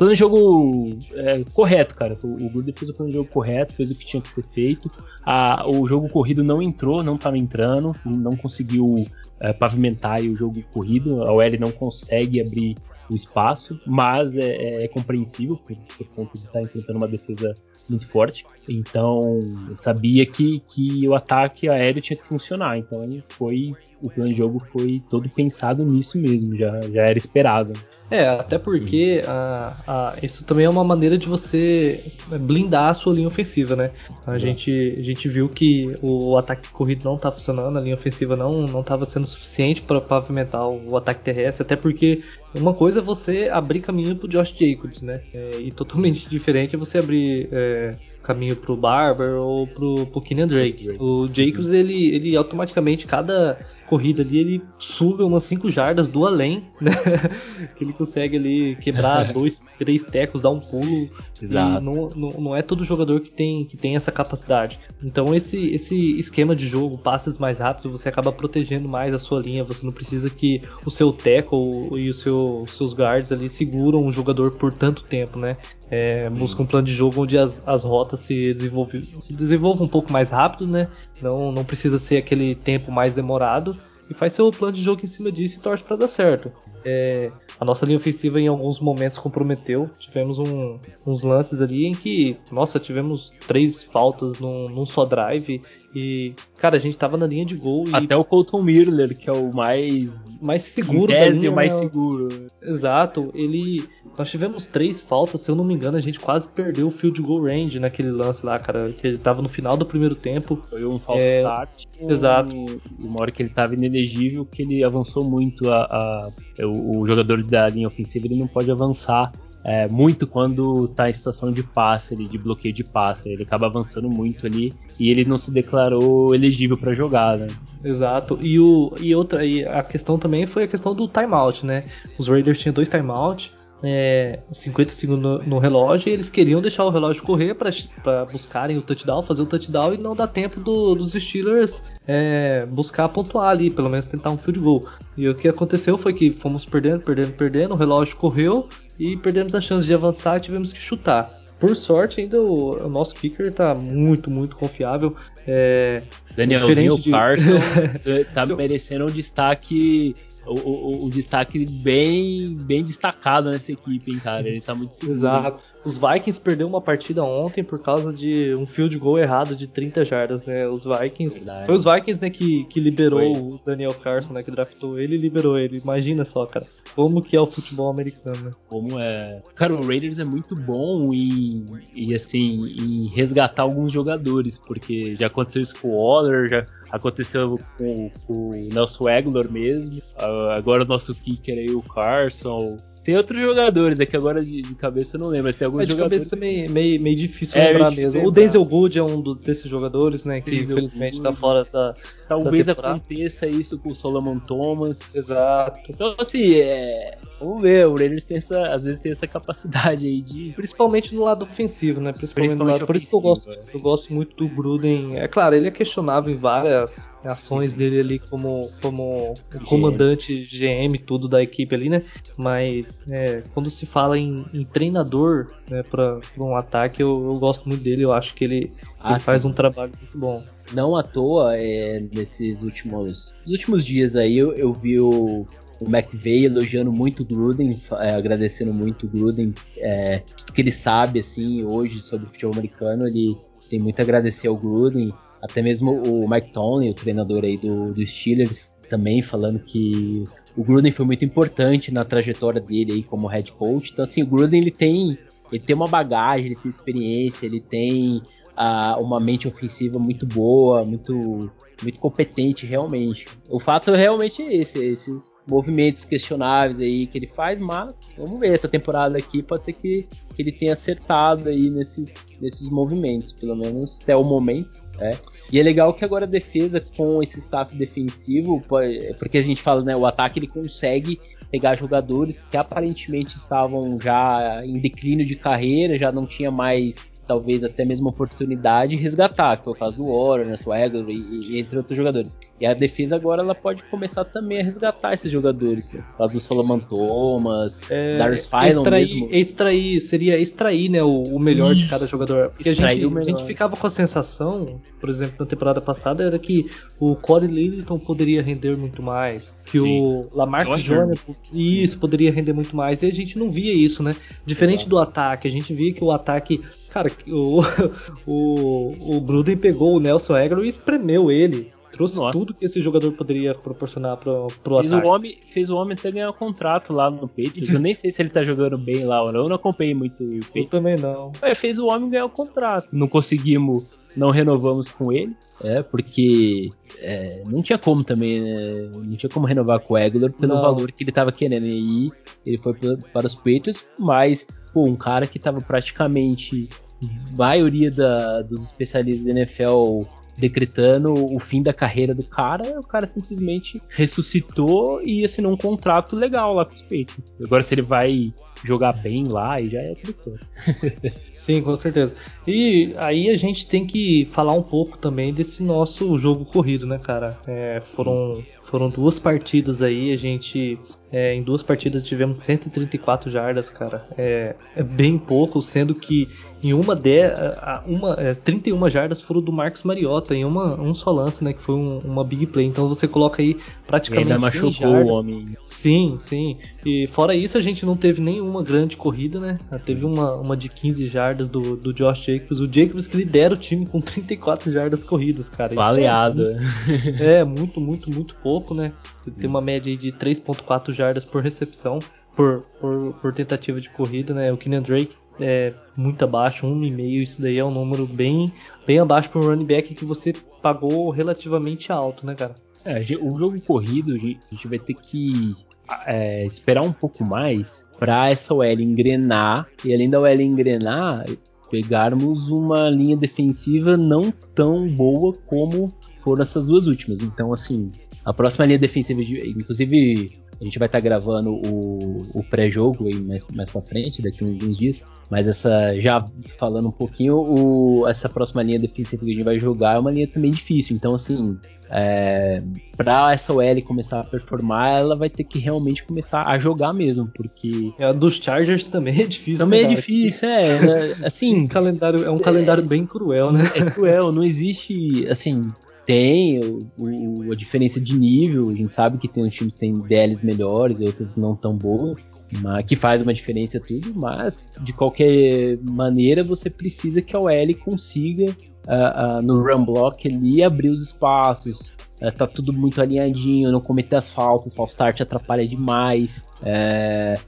plano de jogo é, correto, cara. O, o Gruden fez o plano de jogo correto, fez o que tinha que ser feito. A, o jogo corrido não entrou, não estava entrando, não conseguiu é, pavimentar o jogo corrido. A OL não consegue abrir o espaço, mas é, é compreensível por, por conta de estar tá enfrentando uma defesa muito forte. Então, sabia que, que o ataque aéreo tinha que funcionar. Então, foi o plano de jogo foi todo pensado nisso mesmo, já, já era esperado. É, até porque a, a, isso também é uma maneira de você blindar a sua linha ofensiva, né? A, gente, a gente viu que o ataque corrido não tá funcionando, a linha ofensiva não não estava sendo suficiente para pavimentar o ataque terrestre, até porque uma coisa é você abrir caminho pro Josh Jacobs, né? É, e totalmente *laughs* diferente é você abrir é, caminho pro Barber ou pro, pro Kenyan Drake. O Jacobs, ele, ele automaticamente, cada corrida ali, ele suga umas 5 jardas do além, *laughs* né? que ele consegue ali quebrar dois, três tecos, dar um pulo. Exato. Não, não, não, é todo jogador que tem, que tem essa capacidade. Então esse, esse esquema de jogo, passes mais rápido, você acaba protegendo mais a sua linha. Você não precisa que o seu tackle e os seu, seus guards ali seguram o jogador por tanto tempo, né? É, busca um plano de jogo onde as, as rotas se desenvolvam, se desenvolvam um pouco mais rápido, né? Não, não precisa ser aquele tempo mais demorado e faz seu plano de jogo em cima disso e torce para dar certo. É, a nossa linha ofensiva em alguns momentos comprometeu. Tivemos um, uns lances ali em que, nossa, tivemos três faltas num, num só drive e, cara, a gente tava na linha de gol. Até o Colton Miller, que é o mais mais seguro da linha, o mais né? seguro. Exato. Ele nós tivemos três faltas, se eu não me engano, a gente quase perdeu o field goal range naquele lance lá, cara, que ele tava no final do primeiro tempo. Foi um false é... start. Exato. Uma hora que ele tava inelegível, que ele avançou muito a, a o, o jogador da linha ofensiva, ele não pode avançar é, muito quando está em situação de passe, de bloqueio de passe. Ele acaba avançando muito ali e ele não se declarou elegível para jogar, né? Exato. E, o, e outra, e a questão também foi a questão do timeout, né? Os Raiders tinham dois timeouts. É, 50 segundos no, no, relógio e eles queriam deixar o relógio correr para buscarem o touchdown, fazer o touchdown e não dar tempo do, dos Steelers é, buscar pontuar ali, pelo menos tentar um field goal. E o que aconteceu foi que fomos perdendo, perdendo, perdendo, o relógio correu e perdemos a chance de avançar e tivemos que chutar. Por sorte, ainda o, o nosso kicker está muito, muito confiável. É, Danielzinho de... Carson *laughs* tá merecendo um destaque o, o, o, destaque bem, bem destacado nessa equipe, hein, cara. Ele tá muito seguro. Exato. Os Vikings perderam uma partida ontem por causa de um field goal errado de 30 jardas, né? Os Vikings. Verdade. Foi os Vikings, né, que, que liberou foi. o Daniel Carson, né? Que draftou ele e liberou ele. Imagina só, cara. Como que é o futebol americano, né? Como é. Cara, o Raiders é muito bom em, em assim, em resgatar alguns jogadores, porque já aconteceu isso com o Waller, já aconteceu com, com o Nelson Aguilar mesmo. Agora o nosso kicker aí, o Carson. Tem outros jogadores, é que agora de, de cabeça eu não lembro, mas tem alguns é, de jogadores. cabeça meio, meio, meio difícil é, lembrar mesmo. Lembrar. O Denzel Good é um do, desses jogadores, né? Que Denzel infelizmente Good. tá fora da. Talvez da aconteça isso com o Solomon Thomas. Exato. Então, assim, é, Vamos ver, o Raiders tem essa, às vezes tem essa capacidade aí de. Principalmente no lado ofensivo, né? Principalmente, Principalmente lado... Por isso que eu gosto, é. eu gosto muito do Gruden. É claro, ele é questionável em várias ações dele ali como, como comandante GM tudo da equipe ali, né? Mas é, quando se fala em, em treinador né, para um ataque, eu, eu, gosto muito dele. Eu acho que ele, ah, ele faz um trabalho muito bom. Não à toa, é, nesses últimos, últimos dias aí, eu, eu vi o o McVeigh elogiando muito o Gruden, é, agradecendo muito o Gruden, é, tudo que ele sabe assim hoje sobre o futebol americano, ele tem muito a agradecer ao Gruden, até mesmo o Mike Tomlin, o treinador aí do, do Steelers, também falando que o Gruden foi muito importante na trajetória dele aí como head coach. Então assim, o Gruden ele tem ele tem uma bagagem, ele tem experiência, ele tem uh, uma mente ofensiva muito boa, muito muito competente realmente. O fato realmente é esse, esses movimentos questionáveis aí que ele faz, mas vamos ver essa temporada aqui pode ser que, que ele tenha acertado aí nesses, nesses movimentos, pelo menos até o momento, é. E é legal que agora a defesa com esse staff defensivo, porque a gente fala, né, o ataque ele consegue pegar jogadores que aparentemente estavam já em declínio de carreira, já não tinha mais talvez até mesmo oportunidade resgatar, que é o caso do Warren, né, Swagger e, e, entre outros jogadores. E a defesa agora ela pode começar também a resgatar esses jogadores, né? o caso do Solomon Thomas, é, Darius Phylon mesmo. Extrair, seria extrair né, o, o melhor Isso. de cada jogador. Porque a gente, a gente ficava com a sensação, por exemplo, na temporada passada, era que o Corey Littleton poderia render muito mais, que Sim. o Lamarck Jones isso poderia render muito mais, e a gente não via isso, né? Diferente Exato. do ataque, a gente via que o ataque Cara, o, *laughs* o, o Gruden pegou o Nelson Aguilar e espremeu ele. Trouxe Nossa. tudo que esse jogador poderia proporcionar pro, pro fez ataque. O homem, fez o homem até ganhar um contrato lá no Patriots. Eu nem sei se ele tá jogando bem lá ou não. Eu não acompanhei muito o Patriots. Eu também não. É, fez o homem ganhar o um contrato. Não conseguimos, não renovamos com ele. É, porque é, não tinha como também, né? Não tinha como renovar com o Aguilar pelo não. valor que ele tava querendo. E ele foi para os Patriots, mas, pô, um cara que tava praticamente maioria da, dos especialistas da NFL decretando o fim da carreira do cara, o cara simplesmente ressuscitou e assinou um contrato legal lá com os Patriots. Agora se ele vai jogar bem lá, e já é história. *laughs* Sim, com certeza. E aí a gente tem que falar um pouco também desse nosso jogo corrido, né, cara? É, foram foram duas partidas aí, a gente. É, em duas partidas tivemos 134 jardas, cara. É, é bem pouco, sendo que em uma de, uma, é, 31 jardas foram do Marcos Mariota, em uma, um só lance, né? Que foi um, uma big play. Então você coloca aí praticamente. E ainda machucou o homem. Sim, sim. E fora isso, a gente não teve nenhuma grande corrida, né? Teve uma, uma de 15 jardas do, do Josh Jacobs. O Jacobs que lidera o time com 34 jardas corridas, cara. Baleado. É muito, é muito, muito, muito pouco, né? Tem uma média de 3.4 jardas por recepção. Por, por, por, tentativa de corrida, né? O Kenyan Drake é muito abaixo, 1,5. Isso daí é um número bem, bem abaixo para um running back que você pagou relativamente alto, né, cara? É, o jogo corrido, a gente vai ter que é, esperar um pouco mais para essa OL engrenar e além da OL engrenar, pegarmos uma linha defensiva não tão boa como foram essas duas últimas. Então, assim, a próxima linha defensiva, inclusive a gente vai estar tá gravando o, o pré-jogo aí mais, mais pra frente, daqui a alguns dias. Mas essa, já falando um pouquinho, o, essa próxima linha defensiva que a gente vai jogar é uma linha também difícil. Então, assim, é, pra essa OL começar a performar, ela vai ter que realmente começar a jogar mesmo, porque. É, a dos Chargers também é difícil. Também né, é difícil, é. é assim. *laughs* calendário, é um calendário bem cruel, né? É cruel, não existe, assim, tem o, o, a diferença de nível, a gente sabe que tem uns times que têm DLs melhores e outros não tão boas, mas que faz uma diferença tudo, mas de qualquer maneira você precisa que a OL consiga uh, uh, no run block ali abrir os espaços, uh, tá tudo muito alinhadinho, não cometer as faltas, false start atrapalha demais. É,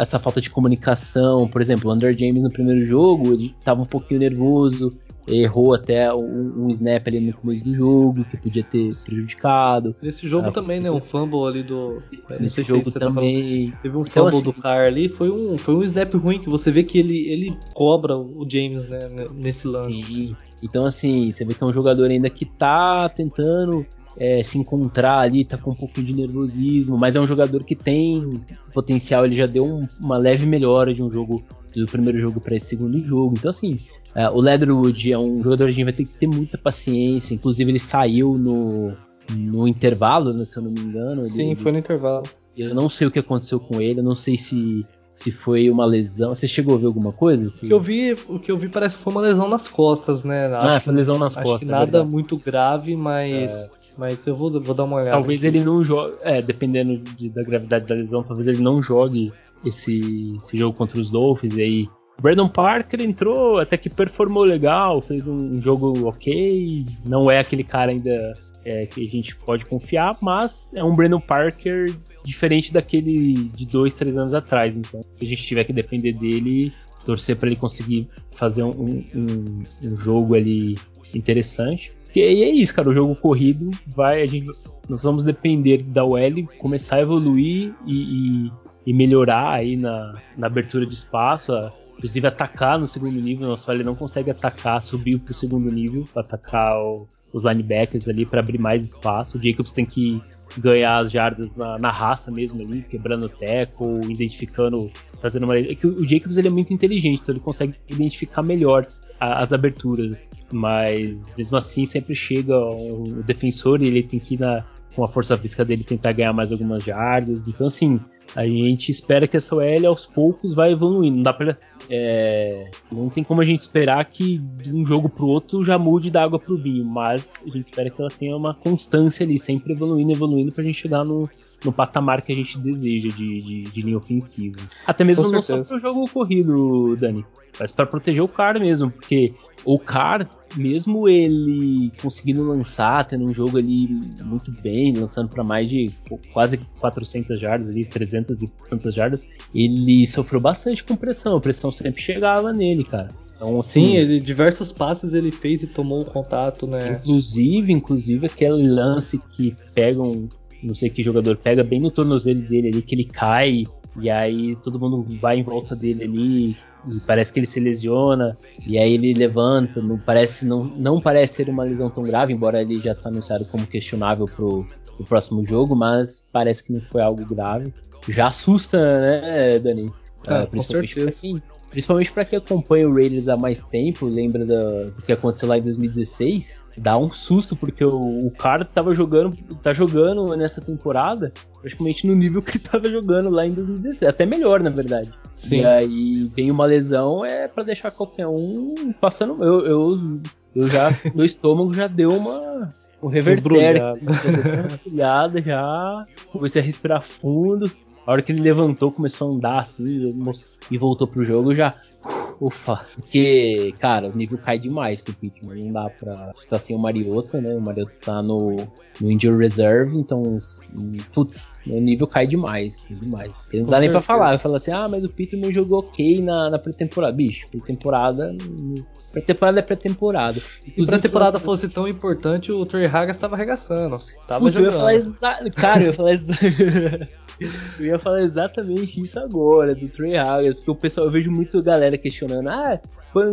essa falta de comunicação, por exemplo, o Under James no primeiro jogo, ele estava um pouquinho nervoso, errou até um, um, snap ali no começo do jogo, que podia ter prejudicado. Nesse jogo ah, também, né? Um fumble ali do. Nesse jogo também. Tá Teve um então, fumble assim, do Car ali, foi um, foi um snap ruim, que você vê que ele, ele cobra o James, né? Nesse lance. Sim. Então, assim, você vê que é um jogador ainda que tá tentando é, se encontrar ali, tá com um pouco de nervosismo, mas é um jogador que tem potencial, ele já deu um, uma leve melhora de um jogo do primeiro jogo para esse segundo jogo. Então, assim, é, o Leatherwood é um jogador que a gente vai ter que ter muita paciência. Inclusive, ele saiu no, no intervalo, né, se eu não me engano. Sim, ele, foi no intervalo. Eu não sei o que aconteceu com ele, eu não sei se se foi uma lesão. Você chegou a ver alguma coisa? O que eu vi, o que eu vi parece que foi uma lesão nas costas, né? Acho, ah, foi lesão nas acho costas. Que é nada é muito grave, mas é. mas eu vou, vou dar uma olhada. Talvez aqui. ele não jogue, é, dependendo de, da gravidade da lesão, talvez ele não jogue esse, esse jogo contra os Dolphins e aí Brandon Parker entrou, até que performou legal, fez um, jogo ok. Não é aquele cara ainda é, que a gente pode confiar, mas é um Brandon Parker diferente daquele de dois, três anos atrás. Então, se a gente tiver que depender dele, torcer para ele conseguir fazer um, um, um, jogo ali interessante. E é isso, cara. O jogo corrido vai. A gente, nós vamos depender da OL começar a evoluir e, e, e melhorar aí na, na abertura de espaço. A, inclusive atacar no segundo nível. Nosso ele não consegue atacar, subir para o segundo nível, para atacar o, os linebackers ali para abrir mais espaço. O Jacobs tem que ganhar as jardas na, na raça mesmo ali, quebrando o teco, identificando, fazendo uma. É que o Jacobs ele é muito inteligente, então ele consegue identificar melhor a, as aberturas. Mas mesmo assim sempre chega o, o defensor e ele tem que ir na, com a força física dele tentar ganhar mais algumas jardas. Então assim, a gente espera que essa OL aos poucos vai evoluindo. Não dá pra, é, não tem como a gente esperar que de um jogo pro outro já mude da água pro vinho, mas a gente espera que ela tenha uma constância ali, sempre evoluindo, evoluindo pra gente chegar no, no patamar que a gente deseja de, de, de linha ofensiva. Até mesmo não só pro jogo corrido, Dani, mas para proteger o cara mesmo, porque o Car, mesmo ele conseguindo lançar, tendo um jogo ali muito bem, lançando para mais de quase 400 jardas ali, 300 e tantas jardas, ele sofreu bastante com pressão, a pressão sempre chegava nele, cara. Então, assim, Sim, ele diversos passes ele fez e tomou o contato, né? Inclusive, inclusive aquele lance que pegam, não sei que jogador pega bem no tornozelo dele ali, que ele cai E aí todo mundo vai em volta dele ali, e parece que ele se lesiona, e aí ele levanta, não parece, não, não parece ser uma lesão tão grave, embora ele já está anunciado como questionável pro, pro próximo jogo, mas parece que não foi algo grave. Já assusta, né, Dani? É, uh, principalmente pra quem, principalmente para quem acompanha o Raiders há mais tempo, lembra do, do, que aconteceu lá em 2016, dá um susto porque o, o cara tava jogando, tá jogando nessa temporada praticamente no nível que ele tava jogando lá em 2016, até melhor na verdade. Sim. E aí vem uma lesão é para deixar qualquer um passando. Eu, eu, eu já *laughs* meu estômago já deu uma um reverter, uma *laughs* já comecei a respirar fundo. A hora que ele levantou, começou a andar assim e voltou pro jogo, já. Ufa. Porque, cara, o nível cai demais com o Pittman. Não dá pra. Tá sem o Mariota, né? O Mariota tá no, no Injury Reserve, então. Putz, o nível cai demais. Demais. Ele não com dá certeza. nem pra falar. Vai falar assim, ah, mas o Pittman jogou ok na, na pré-temporada. Bicho, pré-temporada. Pré-temporada é pré-temporada. Se pré-temporada fosse tão importante, o Trey Hagas tava arregaçando. Tava jogando. Eu ia falar exa... Cara, eu ia falar exa... *laughs* Eu ia falar exatamente isso agora, do Trey Haggard, porque o pessoal, eu vejo muito galera questionando, ah,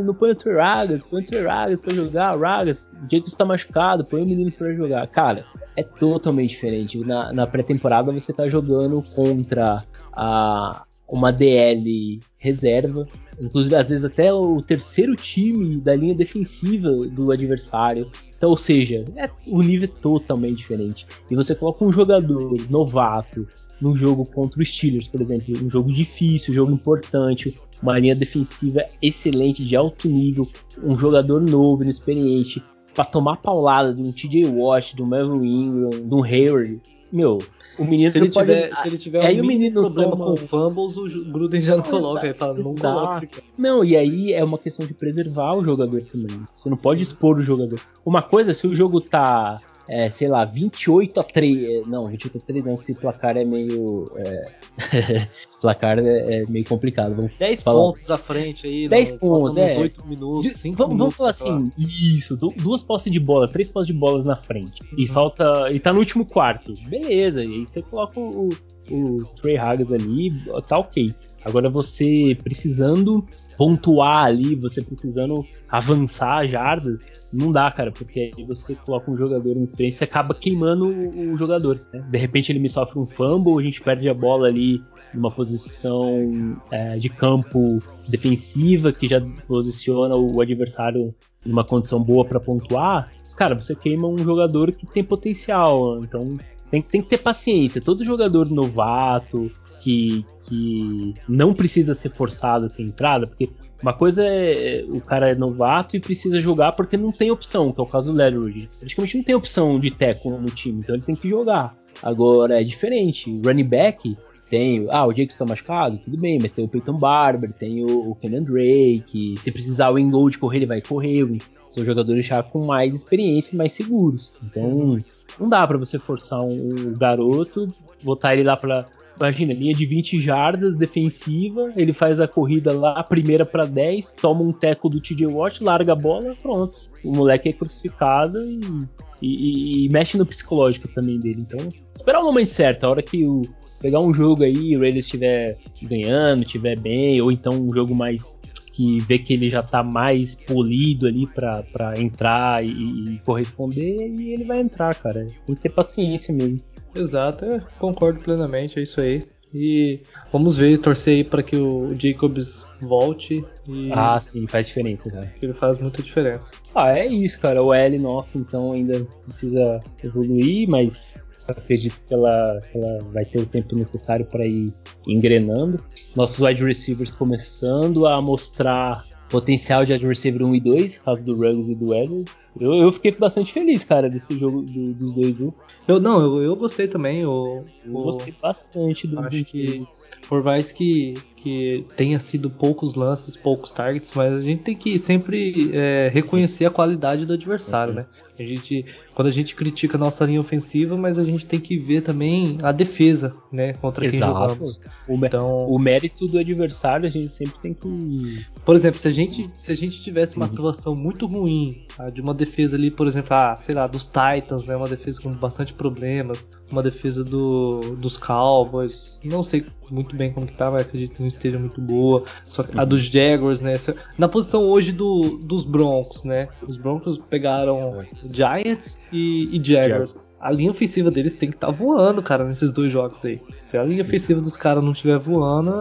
não põe o Trey Haggard, põe o Trey Haggard pra jogar, o Haggard, o jeito que está machucado, põe o menino pra jogar. Cara, é totalmente diferente. Na, na pré-temporada você tá jogando contra a, uma DL reserva, inclusive às vezes até o terceiro time da linha defensiva do adversário. Então, ou seja, é, o nível é totalmente diferente. E você coloca um jogador novato num jogo contra os Steelers, por exemplo, um jogo difícil, um jogo importante, uma linha defensiva excelente, de alto nível, um jogador novo, inexperiente, para tomar paulada de um TJ Watt, do Melvin Ingram, do Hayward, meu, o menino se ele, pode... tiver, se ele tiver aí um o menino problema toma... com fumbles, o Gruden já não coloca, ele fala, não coloca Não, e aí é uma questão de preservar o jogador também. Você não pode expor o jogador. Uma coisa, se o jogo tá é, sei lá, 28 a 3. É, não, 28 a 3 não, que esse placar é meio. É, *laughs* esse placar é, é, meio complicado. Vamos 10 falar. pontos à frente aí, 10 pontos, é. 8 minutos, 5 vamos, minutos. Vamos falar assim, isso, duas posses de bola, três posses de bolas na frente. Uhum. E falta. E tá no último quarto. Beleza, e aí você coloca o, o Trey Hagas ali, tá ok. Agora você precisando pontuar ali, você precisando avançar jardas, não dá, cara, porque aí você coloca um jogador em experiência e acaba queimando o, jogador. Né? De repente ele me sofre um fumble, a gente perde a bola ali numa posição é, de campo defensiva que já posiciona o adversário numa condição boa para pontuar. Cara, você queima um jogador que tem potencial, então tem, tem que ter paciência. Todo jogador novato, que, que não precisa ser forçado essa entrada, porque uma coisa é o cara é novato e precisa jogar porque não tem opção, que é o caso do Leatherwood. Praticamente não tem opção de teco no time, então ele tem que jogar. Agora é diferente, running back tem, ah, o Jake está machucado, tudo bem, mas tem o Peyton Barber, tem o, o Kenan Drake, se precisar o Ingold correr, ele vai correr, são jogadores já com mais experiência e mais seguros. Então, não dá para você forçar um, garoto, botar ele lá para Imagina, linha de 20 jardas defensiva, ele faz a corrida lá, a primeira para 10, toma um teco do TJ Watt, larga a bola, pronto. O moleque é crucificado e, e, e, mexe no psicológico também dele. Então, esperar o momento certo, a hora que o pegar um jogo aí, o Raiders estiver ganhando, estiver bem, ou então um jogo mais que vê que ele já tá mais polido ali para entrar e, e, corresponder, e ele vai entrar, cara. Tem que ter paciência mesmo. Exato, eu concordo plenamente, é isso aí. E vamos ver, torcer aí para que o Jacobs volte. E... Ah, sim, faz diferença, cara. Ele faz muita diferença. Ah, é isso, cara. O L nosso, então, ainda precisa evoluir, mas acredito que ela, ela vai ter o tempo necessário para ir engrenando. Nossos wide receivers começando a mostrar potencial de wide receiver 1 e 2, caso do Ruggs e do Edwards. Eu, eu fiquei bastante feliz, cara, desse jogo do, dos dois, viu? Eu não, eu, eu gostei também. Eu, eu gostei bastante do Acho que por mais que, que tenha sido poucos lances, poucos targets, mas a gente tem que sempre é, reconhecer a qualidade do adversário, uhum. né? A gente, quando a gente critica a nossa linha ofensiva, mas a gente tem que ver também a defesa, né? Contra Exato. quem jogamos. O, então, o mérito do adversário a gente sempre tem que. Por exemplo, se a gente, se a gente tivesse uma uhum. atuação muito ruim de uma defesa ali, por exemplo, ah, sei lá, dos Titans, né? Uma defesa com bastante problemas, uma defesa do, dos Cowboys, não sei muito muito bem como que tá, mas acredito que não esteja muito boa. Só que a dos Jaguars, né? Na posição hoje do, dos Broncos, né? Os Broncos pegaram Giants e, e Jaguars. A linha ofensiva deles tem que estar tá voando, cara, nesses dois jogos aí. Se a linha ofensiva dos caras não estiver voando,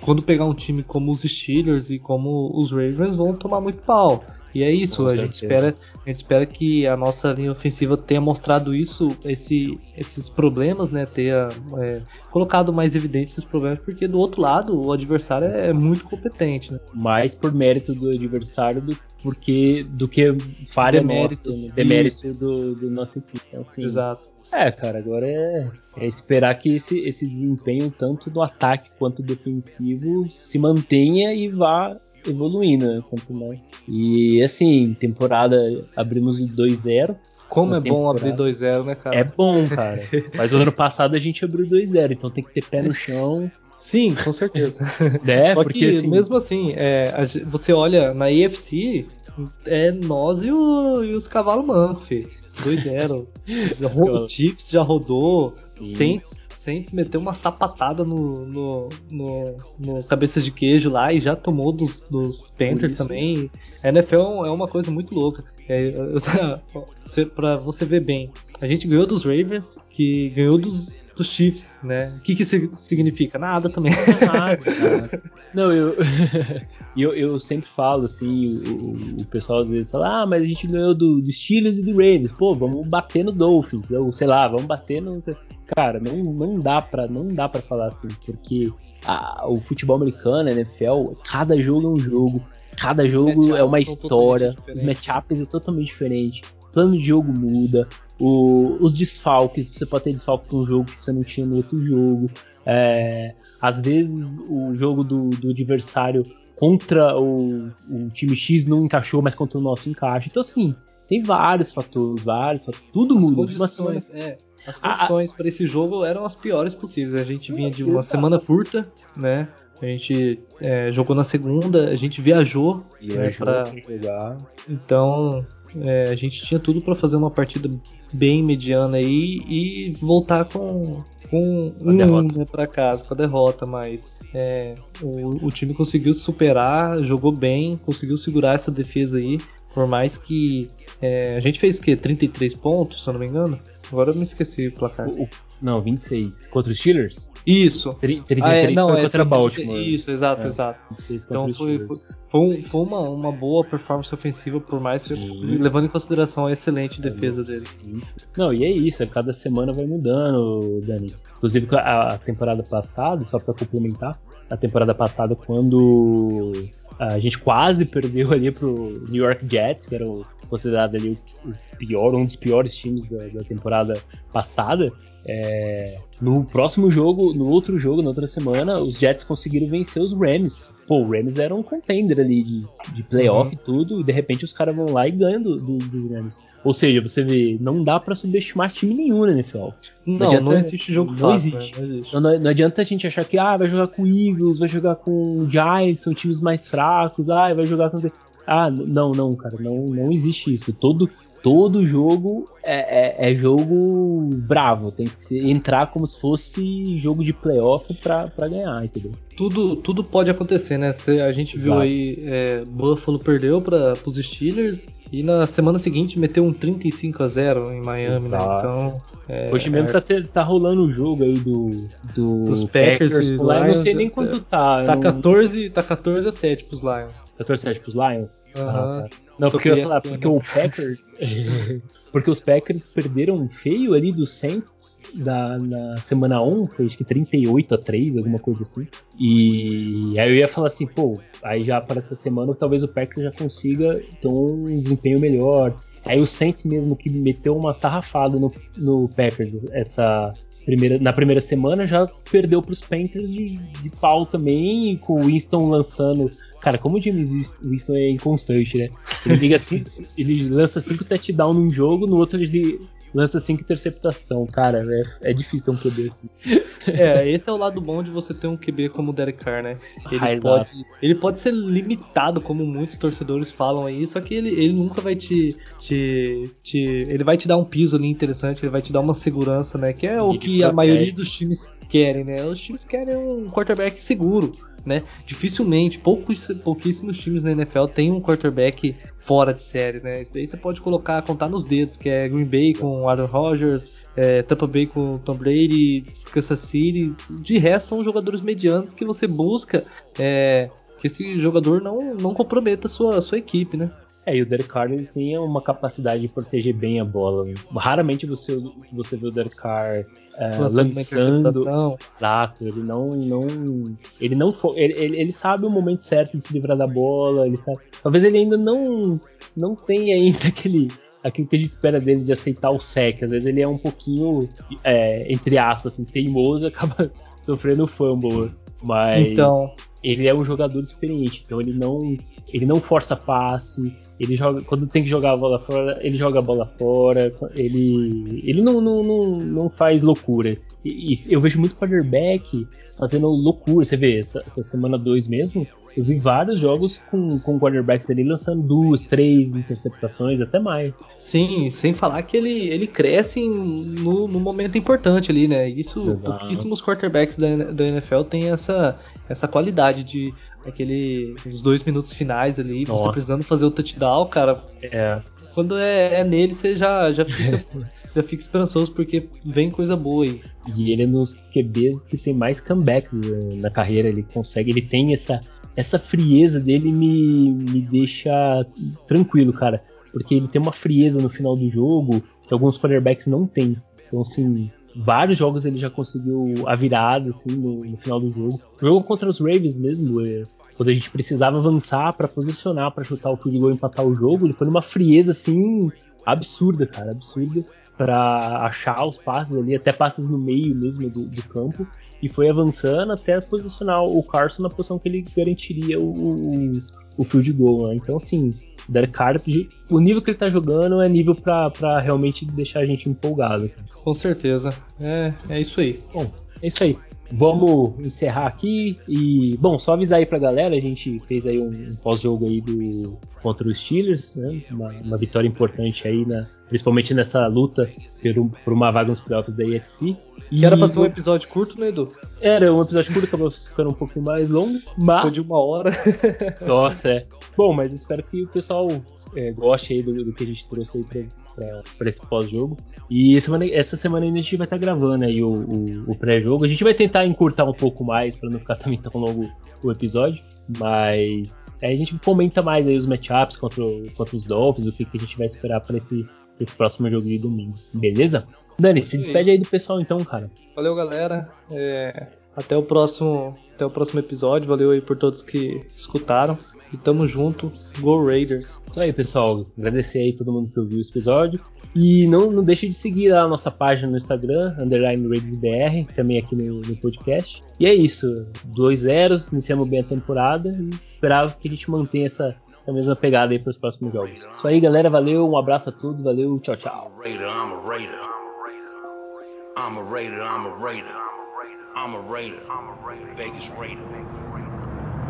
quando pegar um time como os Steelers e como os Ravens, vão tomar muito pau. E é isso, a gente, espera, a gente espera que a nossa linha ofensiva tenha mostrado isso, esse, esses problemas, né? Tenha é, colocado mais evidência esses problemas, porque do outro lado o adversário é muito competente. Né? Mais por mérito do adversário do, porque, do que falha demérito, nossa, né? demérito do, do nosso equipe. Então, assim, Exato. É, cara, agora é, é, esperar que esse, esse desempenho, tanto do ataque quanto defensivo, se mantenha e vá evoluindo, né? Quanto mais. E assim, temporada abrimos o 2-0. Como é bom abrir 2-0, né, cara? É bom, cara. *laughs* Mas o ano passado a gente abriu 2-0, então tem que ter pé no chão. Sim, com certeza. *laughs* É, Só porque, que assim, mesmo assim, é, você olha na EFC, é nós e, o, e os cavalos mancos, 2-0. *laughs* o Chiefs já rodou, Sim. Saints Saints meteu uma sapatada no, no, no, no, cabeça de queijo lá e já tomou dos, dos Panthers também. A NFL é uma coisa muito louca. É, *laughs* para você ver bem, a gente ganhou dos Ravens, que ganhou dos, dos Chiefs, né? O que, que isso significa? Nada também. Nada. *laughs* Não, eu, *laughs* eu, eu sempre falo assim, o, o, pessoal às vezes fala, ah, mas a gente ganhou do, do Steelers e do Ravens, pô, vamos bater no Dolphins, ou sei lá, vamos bater no. Cara, não, não dá para não dá para falar assim, porque a, o futebol americano, a NFL, cada jogo é um jogo, cada jogo é uma história, os matchups é totalmente diferente, o plano de jogo muda, o, os desfalques, você pode ter desfalque para um jogo que você não tinha no outro jogo, é, às vezes o jogo do, do adversário contra o, o, time X não encaixou, mas contra o nosso encaixa. Então, assim, tem vários fatores, vários fatores. Tudo As muda. Uma semana, é, as condições para esse jogo eram as piores possíveis. A gente vinha de uma semana curta, né? A gente é, jogou na segunda, a gente viajou, né, para jogar. Então é, a gente tinha tudo para fazer uma partida bem mediana aí e voltar com com um né, para casa com a derrota, mas é, o, o, time conseguiu superar, jogou bem, conseguiu segurar essa defesa aí, por mais que é, a gente fez o quê? 33 pontos, se eu não me engano? Agora eu me esqueci o placar. O, não, 26. Contra os Steelers? Isso. 33 ah, é, não, foi é, contra 30, Baltimore. Isso, exato, é, exato. Então foi, foi, foi, uma, uma boa performance ofensiva, por mais que, levando em consideração a excelente defesa dele. Isso. Não, e é isso, cada semana vai mudando, Dani. Inclusive a temporada passada, só para complementar, a temporada passada quando a gente quase perdeu ali pro New York Jets, que era o considerado ali o, pior, um dos piores times da, da temporada passada. É, no próximo jogo, no outro jogo, na outra semana, os Jets conseguiram vencer os Rams. Pô, o Rams era um contender ali de, de playoff uhum. e tudo, e de repente os caras vão lá e ganham dos do, do Rams. Ou seja, você vê, não dá para subestimar time nenhum na NFL. Não, não, adianta, não existe jogo não fácil. Existe. Né? Não, existe. Não, não, adianta a gente achar que ah, vai jogar com Eagles, vai jogar com Giants, são times mais fracos, ah, vai jogar com. Ah, não, não, cara, não, não existe isso. Todo, todo jogo é, é, é, jogo bravo, tem que ser, entrar como se fosse jogo de playoff pra, pra ganhar, entendeu? Tudo, tudo pode acontecer, né? Cê, a gente Exato. viu aí, é, Buffalo perdeu para os Steelers e na semana seguinte meteu um 35 a 0 em Miami, né? Exato. né? Então, é, Hoje mesmo tá, tá rolando o jogo aí do, do dos Packers, Packers Lions, não sei nem quanto tá. Tá, não... 14, tá 14 a 7 pros Lions. 14 a 7 pros Lions? Uhum. Ah, tá. Não, porque eu ia falar, porque o Packers. *laughs* porque os Packers perderam feio ali do Saints da, na semana 1, foi acho que 38 a 3, alguma coisa assim. E aí eu ia falar assim, pô, aí já para essa semana talvez o Packers já consiga ter um desempenho melhor. Aí o Saints mesmo que meteu uma sarrafada no, no Packers essa primeira, na primeira semana já perdeu para os Panthers de, de pau também, com o Winston lançando Cara, como o James Winston é inconstante, né? Ele liga assim, *laughs* ele lança 5 touchdowns num jogo, no outro ele lança cinco interceptação, cara, é, é difícil ter um QB assim. *laughs* É, esse é o lado bom de você ter um QB como o Derek Carr, né? Ele, ah, pode, ele pode ser limitado, como muitos torcedores falam aí, só que ele, ele nunca vai te, te, te. Ele vai te dar um piso ali interessante, ele vai te dar uma segurança, né? Que é o que protege. a maioria dos times querem, né? Os times querem um quarterback seguro, né? Dificilmente, poucos, pouquíssimos times na NFL têm um quarterback fora de série, né? Isso daí você pode colocar, contar nos dedos, que é Green Bay com Aaron Rodgers, é, Tampa Bay com Tom Brady, Kansas City. De resto, são jogadores medianos que você busca é, que esse jogador não, não comprometa a sua, a sua equipe, né? É, e o Derek Carr ele tem uma capacidade de proteger bem a bola. Raramente você, você vê o Derek Carr é, lançando. Exato, ele não. não ele não ele, ele, sabe o momento certo de se livrar da bola. Ele sabe, talvez ele ainda não, não tenha ainda *laughs* aquele, aquilo que a gente espera dele de aceitar o sec. Às vezes ele é um pouquinho, é, entre aspas, assim, teimoso e acaba *laughs* sofrendo fumble. Mas então... ele é um jogador experiente, então ele não, ele não força passe, ele joga. Quando tem que jogar a bola fora, ele joga a bola fora. Ele. Ele não, não, não, não faz loucura. E, e eu vejo muito quarterback fazendo loucura. Você vê, essa, essa semana 2 mesmo, eu vi vários jogos com, com quarterbacks ali lançando duas, três interceptações, até mais. Sim, sem falar que ele, ele cresce no, no momento importante ali, né? Isso, Exato. pouquíssimos quarterbacks da, da NFL têm essa, essa qualidade de aquele os dois minutos finais ali, Nossa. você precisando fazer o touchdown, cara. É. Quando é, é nele, você já, já *laughs* fica. Já fica esperançoso porque vem coisa boa aí. E ele é nos QBs que tem mais comebacks né, na carreira, ele consegue, ele tem essa essa frieza dele me, me deixa tranquilo, cara, porque ele tem uma frieza no final do jogo que alguns quarterbacks não têm. Então, assim, vários jogos ele já conseguiu a virada assim no, no final do jogo. Jogo contra os Ravens mesmo, é, quando a gente precisava avançar para posicionar, para chutar o field goal e empatar o jogo, ele foi numa frieza assim absurda, cara, absurda para achar os passes ali, até passes no meio mesmo do, do, campo, e foi avançando até posicionar o Carson na posição que ele garantiria o, o, o field goal. Né? Então, assim, Derek Carr, o nível que ele tá jogando é nível para realmente deixar a gente empolgado. Com certeza, é, é isso aí. Bom, é isso aí. Vamos encerrar aqui e, bom, só avisar aí pra galera, a gente fez aí um, um pós-jogo aí do contra os Steelers, né? Uma, uma, vitória importante aí, na, principalmente nessa luta por, por uma vaga nos playoffs da AFC. E era pra ser um episódio curto, né, Edu? Era um episódio curto, acabou ficando um pouquinho mais longo, mas... Foi de uma hora. *laughs* Nossa, é. Bom, mas espero que o pessoal é, goste aí do, do, que a gente trouxe aí pra, para esse pós-jogo. E semana, essa semana ainda a gente vai estar tá gravando aí o, o, o pré-jogo. A gente vai tentar encurtar um pouco mais para não ficar *laughs* também tão longo o episódio. Mas aí a gente comenta mais aí os matchups contra, contra os Dolphins, o que, que a gente vai esperar para esse, esse próximo jogo de domingo. Beleza? Dani, se despede aí do pessoal então, cara. Valeu, galera. É, até o próximo, até o próximo episódio. Valeu aí por todos que escutaram. E tamo junto. Go Raiders. Isso aí, pessoal. Agradecer aí todo mundo que ouviu esse episódio. E não, não deixe de seguir a nossa página no Instagram, underline RaidersBR, também aqui no, no podcast. E é isso. 2-0, iniciamos bem a temporada e esperava que a gente mantenha essa, essa mesma pegada aí para os próximos jogos. Isso aí, galera. Valeu, um abraço a todos, valeu, tchau, tchau. I'm a Raider, I'm a Raider, I'm a Raider, I'm a Raider, Vegas Raider.